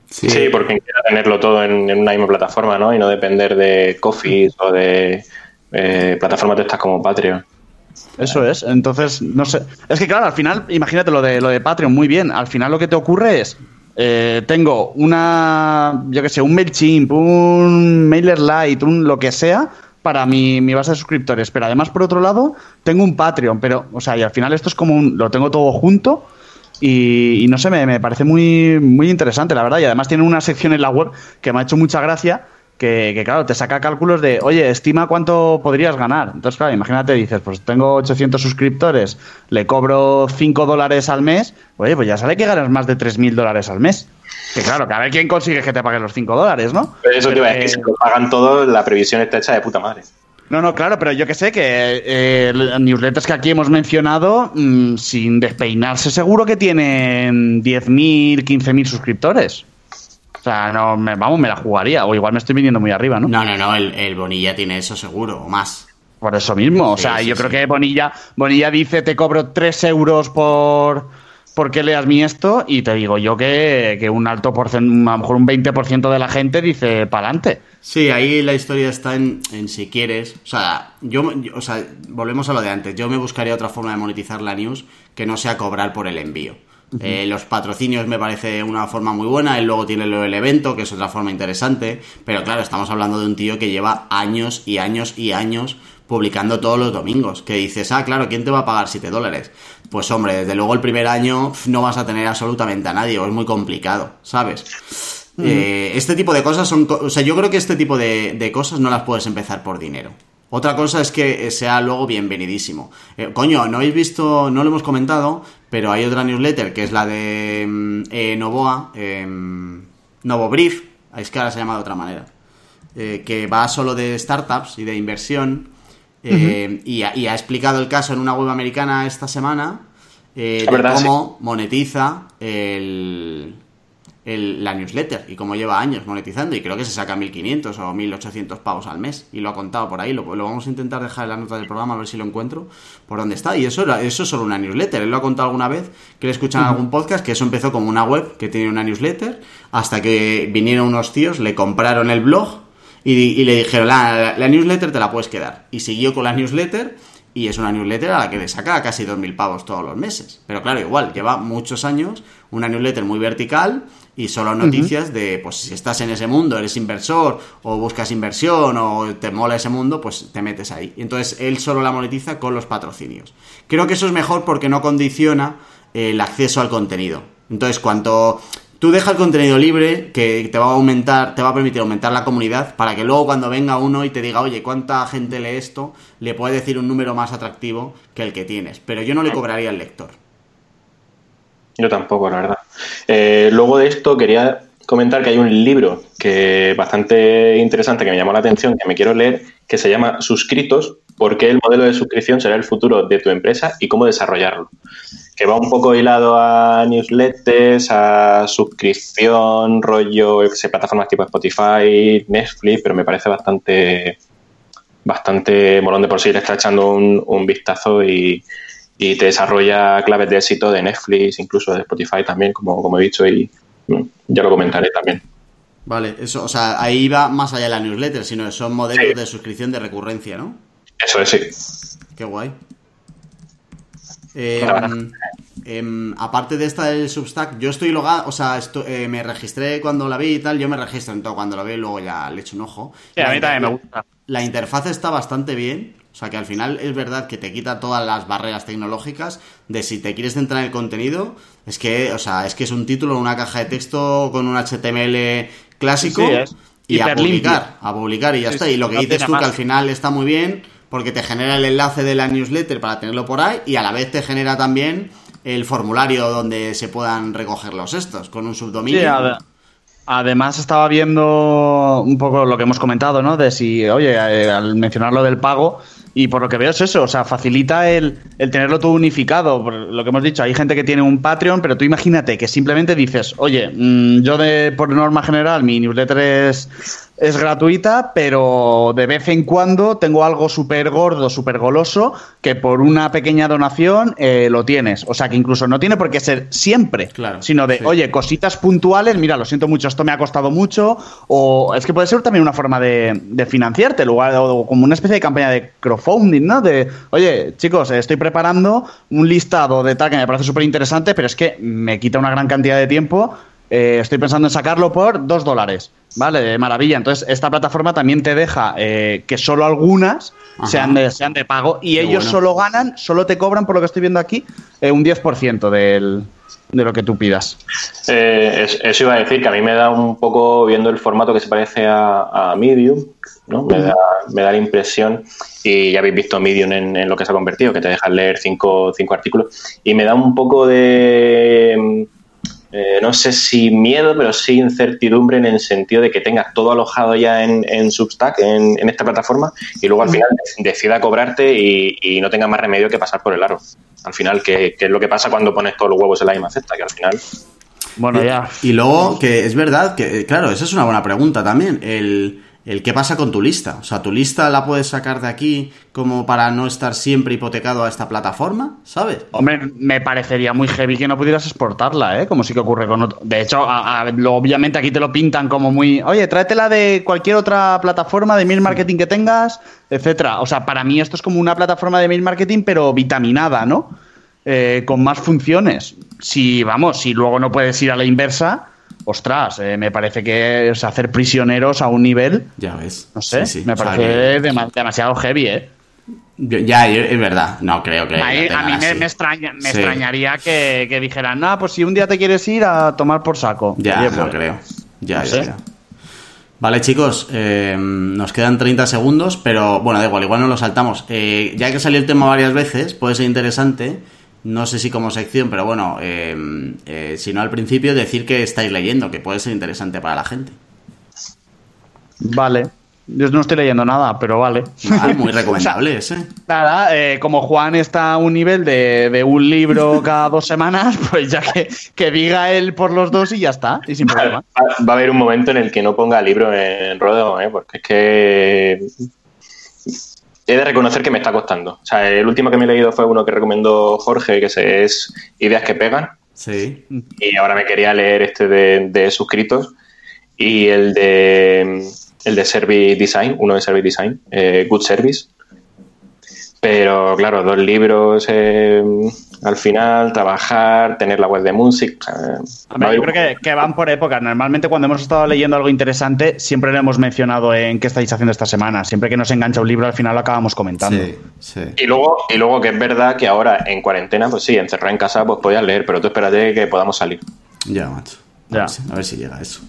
Sí. Sí, porque quiera tenerlo todo en, en una misma plataforma, ¿no? Y no depender de Coffee o de eh, plataformas de estas como Patreon. Eso es, entonces, no sé. Es que claro, al final, imagínate lo de lo de Patreon, muy bien. Al final lo que te ocurre es, eh, tengo una, yo qué sé, un MailChimp, un MailerLite, un lo que sea, para mi, mi base de suscriptores. Pero además, por otro lado, tengo un Patreon, pero, o sea, y al final esto es como un, lo tengo todo junto. Y, y no sé, me, me parece muy, muy interesante, la verdad. Y además tiene una sección en la web que me ha hecho mucha gracia, que, que, claro, te saca cálculos de, oye, estima cuánto podrías ganar. Entonces, claro, imagínate, dices, pues tengo 800 suscriptores, le cobro 5 dólares al mes, oye, pues ya sabe que ganas más de 3.000 dólares al mes. Que claro, que a ver quién consigue que te pague los 5 dólares, ¿no? Pero eso te iba a decir, eh, que si lo pagan todo, la previsión está hecha de puta madre. No, no, claro, pero yo que sé que eh, newsletters que aquí hemos mencionado, mm, sin despeinarse, seguro que tienen 10.000, 15.000 suscriptores. O sea, no, me, vamos, me la jugaría. O igual me estoy viniendo muy arriba, ¿no? No, no, no, el, el Bonilla tiene eso seguro, o más. Por eso mismo. O sea, sí, yo sí. creo que Bonilla, Bonilla dice te cobro 3 euros por porque leas mi esto y te digo yo que, que un alto porcentaje, a lo mejor un 20% de la gente dice pa'lante. Sí, ahí la historia está en, si quieres. O sea, yo, o sea, volvemos a lo de antes. Yo me buscaría otra forma de monetizar la news que no sea cobrar por el envío. Eh, los patrocinios me parece una forma muy buena. Él luego tiene el evento, que es otra forma interesante. Pero claro, estamos hablando de un tío que lleva años y años y años publicando todos los domingos. Que dices, ah, claro, ¿quién te va a pagar 7 dólares? Pues hombre, desde luego el primer año no vas a tener absolutamente a nadie, o es muy complicado, ¿sabes? Eh, este tipo de cosas son. O sea, yo creo que este tipo de, cosas no las puedes empezar por dinero. Otra cosa es que sea luego bienvenidísimo. Eh, coño, no habéis visto, no lo hemos comentado, pero hay otra newsletter que es la de mm, eh, Novoa, em, Novo Brief, es que ahora se llama de otra manera, que va solo de startups y de inversión. y, ha, explicado el caso en una web americana esta semana de cómo monetiza el, la newsletter y como lleva años monetizando y creo que se saca 1500 o 1800 pavos al mes y lo ha contado por ahí, lo, vamos a intentar dejar en la nota del programa a ver si lo encuentro por dónde está. Y eso, eso es solo una newsletter, él lo ha contado alguna vez que le escuchan en algún podcast que eso empezó como una web que tiene una newsletter hasta que vinieron unos tíos, le compraron el blog y, le dijeron la, la newsletter te la puedes quedar y siguió con la newsletter y es una newsletter a la que le saca casi 2.000 pavos todos los meses. Pero claro, igual, lleva muchos años, una newsletter muy vertical y solo noticias de, pues si estás en ese mundo, eres inversor o buscas inversión o te mola ese mundo, pues te metes ahí. Y entonces él solo la monetiza con los patrocinios. Creo que eso es mejor porque no condiciona el acceso al contenido. Entonces, cuanto tú dejas el contenido libre, que te va a aumentar, te va a permitir aumentar la comunidad, para que luego cuando venga uno y te diga, oye, ¿cuánta gente lee esto? Le puedes decir un número más atractivo que el que tienes. Pero yo no le cobraría al lector. Yo tampoco, la verdad. Eh, luego de esto quería comentar que hay un libro que bastante interesante que me llamó la atención, que me quiero leer, que se llama Suscritos, por qué el modelo de suscripción será el futuro de tu empresa y cómo desarrollarlo. Que va un poco hilado a newsletters, a suscripción, rollo, sé, plataformas tipo Spotify, Netflix, pero me parece bastante bastante molón de por sí. Le está echando un, un vistazo y, y te desarrolla claves de éxito de Netflix, incluso de Spotify también, como, como he dicho, y mm, ya lo comentaré también. Vale, eso, o sea, ahí va más allá de la newsletter, sino son modelos de suscripción de recurrencia, ¿no? Eso es, sí. Qué guay. Eh, em, aparte de esta del Substack, yo estoy logado, o sea, eh, me registré cuando la vi y tal, yo me registro en todo cuando lo veo y luego ya le echo un ojo. Sí, a mí también me gusta. La interfaz está bastante bien. O sea que al final es verdad que te quita todas las barreras tecnológicas de si te quieres centrar en el contenido, es que, o sea, es que es un título, una caja de texto con un HTML clásico y a publicar, a publicar y ya está. Y lo que dices tú que al final está muy bien porque te genera el enlace de la newsletter para tenerlo por ahí y a la vez te genera también el formulario donde se puedan recoger los estos con un subdominio. Además estaba viendo un poco lo que hemos comentado, ¿no? De si, oye, eh, al mencionar lo del pago, y por lo que veo es eso, o sea, facilita el, el, tenerlo todo unificado. Por lo que hemos dicho, hay gente que tiene un Patreon, pero tú imagínate que simplemente dices, oye, mm, yo de por norma general mi newsletter es es gratuita, pero de vez en cuando tengo algo súper gordo, súper goloso, que por una pequeña donación eh, lo tienes. O sea, que incluso no tiene por qué ser siempre, claro, sino de, oye, cositas puntuales, mira, lo siento mucho, esto me ha costado mucho, o es que puede ser también una forma de, de financiarte, lugar, o como una especie de campaña de crowdfunding, ¿no? De, oye, chicos, estoy preparando un listado de tal que me parece súper interesante, pero es que me quita una gran cantidad de tiempo eh, estoy pensando en sacarlo por dos dólares. Vale, de maravilla. Entonces, esta plataforma también te deja eh, que solo algunas sean de, sean de pago y ellos solo ganan, solo te cobran, por lo que estoy viendo aquí, eh, un 10% del, de lo que tú pidas. eso iba a decir, que a mí me da un poco, viendo el formato que se parece a, Medium, ¿no? me, da, me, da, la impresión, y ya habéis visto Medium en, lo que se ha convertido, que te dejan leer cinco, cinco artículos, y me da un poco de eh, no sé si miedo, pero sí incertidumbre en el sentido de que tengas todo alojado ya en, Substack, en, esta plataforma, y luego al final decida cobrarte y, no tenga más remedio que pasar por el aro. Al final, ¿qué, es lo que pasa cuando pones todos los huevos en la misma cesta? Que al final... Bueno, ya. Y luego, que es verdad que, claro, esa es una buena pregunta también. El, el qué pasa con tu lista. O sea, tu lista la puedes sacar de aquí como para no estar siempre hipotecado a esta plataforma, ¿sabes? Hombre, me parecería muy heavy que no pudieras exportarla, ¿eh? Como sí que ocurre con otro. De hecho, obviamente aquí te lo pintan como muy. Oye, tráetela de cualquier otra plataforma de mail marketing que tengas, etcétera. O sea, para mí esto es como una plataforma de mail marketing, pero vitaminada, ¿no? Eh, con más funciones. Si, vamos, si luego no puedes ir a la inversa ostras, eh, me parece que es hacer prisioneros a un nivel. Ya ves. No sé, me parece demasiado heavy, ¿eh? ya, es verdad. No creo que. a mí me, extraña, me extrañaría que, dijeran, no, pues si un día te quieres ir a tomar por saco. Ya, no pues, creo. Ya, ya, Vale, chicos, eh, nos quedan 30 segundos, pero bueno, da igual, igual no lo saltamos. Eh, ya que salió el tema varias veces, puede ser interesante no sé si como sección, pero bueno, eh, eh, si no al principio, decir que estáis leyendo, que puede ser interesante para la gente. Vale. Yo no estoy leyendo nada, pero vale. muy recomendable ese. Nada, eh, como Juan está a un nivel de, un libro cada dos semanas, pues ya que, que, diga él por los dos y ya está, y sin problema. Va, a haber un momento en el que no ponga libro en rodeo, ¿eh? porque es que he de reconocer que me está costando. O sea, el último que me he leído fue uno que recomendó Jorge, que es Ideas que pegan. Sí. Y ahora me quería leer este de, suscritos y el de el de Service Design, uno de Service Design, eh, Good Service. Pero claro, dos libros eh, al final, trabajar, tener la web de Music. yo creo que, van por épocas. Normalmente cuando hemos estado leyendo algo interesante, siempre lo hemos mencionado en qué estáis haciendo esta semana. Siempre que nos engancha un libro, al final lo acabamos comentando. Y luego, y luego que es verdad que ahora en cuarentena, pues sí, encerrado en casa, pues podías leer, pero tú espérate que podamos salir. Ya, macho. A, Ver, si, llega eso.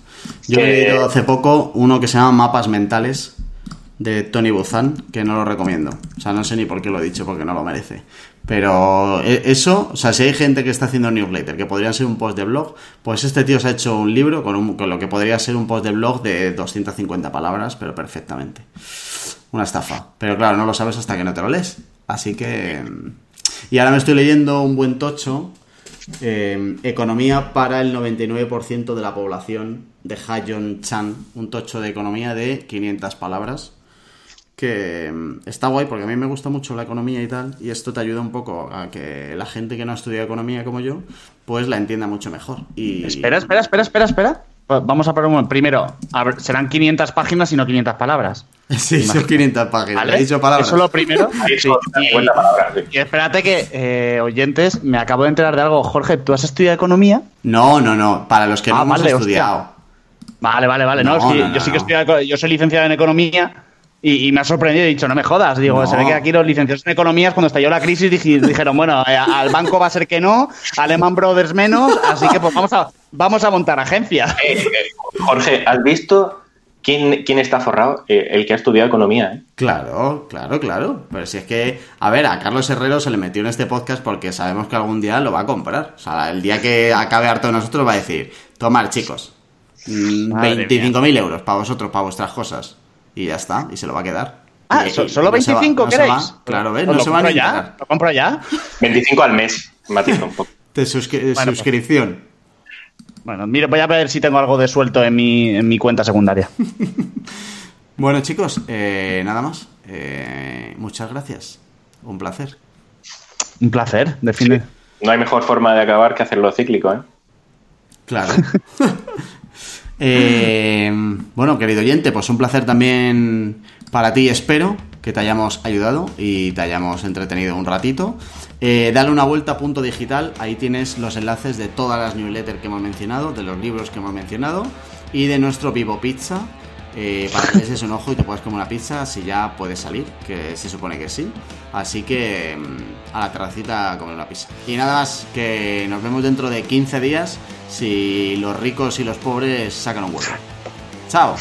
Yo he leído hace poco uno que se llama Mapas Mentales de Tony Buzan, que no lo recomiendo. O sea, no sé ni por qué lo he dicho, porque no lo merece. Pero e, eso, o sea, si hay gente que está haciendo newsletter, que podría ser un post de blog, pues este tío se ha hecho un libro con, con lo que podría ser un post de blog de 250 palabras, pero perfectamente. Una estafa. Pero claro, no lo sabes hasta que no te lo lees. Así que... Y ahora me estoy leyendo un buen tocho, eh, Economía para el 99% de la población de Hayon Chan, un tocho de economía de 500 palabras que mm, está guay porque a mí me gusta mucho la economía y tal, y esto te ayuda un poco a que la gente que no ha estudiado economía como yo, pues la entienda mucho mejor. Y... Espera, espera, espera, espera, espera. Vamos a poner un momento. Primero, serán 500 páginas y no 500 palabras. Sí, son 500 páginas. He dicho palabras. Eso lo primero. Y, espérate que, eh, oyentes, me acabo de enterar de algo. Jorge, ¿tú has estudiado economía? No, no, no. Para los que no ah, hemos estudiado. Vale, vale, vale. No, yo sí que estoy, yo soy licenciado en economía y, me ha sorprendido y he dicho, no me jodas. Digo, se ve que aquí los licenciados en economías, cuando estalló la crisis, dijeron, bueno, eh, al banco va a ser que no, Alemán Brothers menos, así que pues vamos a, vamos a montar agencia. Eh, eh, Jorge, ¿has visto quién, quién está forrado? el que ha estudiado economía, Claro, claro, claro. Pero si es que, a ver, a Carlos Herrero se le metió en este podcast porque sabemos que algún día lo va a comprar. O sea, el día que acabe harto de nosotros va a decir, tomar, chicos, 25.000 mm, euros para vosotros, para vuestras cosas y ya está, y se lo va a quedar. Ah, ¿solo 25 queréis? claro, ¿ves? No se va a ya, ¿Lo compro ya? 25 al mes, matiza un poco. De pues suscripción. Bueno, mira, voy a ver si tengo algo de suelto en mi, en mi cuenta secundaria. bueno, chicos, eh, nada más. Eh, muchas gracias. Un placer. Un placer, define. No hay mejor forma de acabar que hacerlo cíclico, ¿eh? Claro. Eh, bueno, querido oyente, pues un placer también para ti, espero que te hayamos ayudado y te hayamos entretenido un ratito. Eh, dale una vuelta a punto digital, ahí tienes los enlaces de todas las newsletters que hemos mencionado, de los libros que hemos mencionado y de nuestro Vivo Pizza. Para que les un ojo y te puedas comer una pizza si ya puedes salir, que se supone que sí. Así que mm, a la terracita a comer una pizza. Y nada más, que nos vemos dentro de 15 días si los ricos y los pobres sacan un huevo. Chao.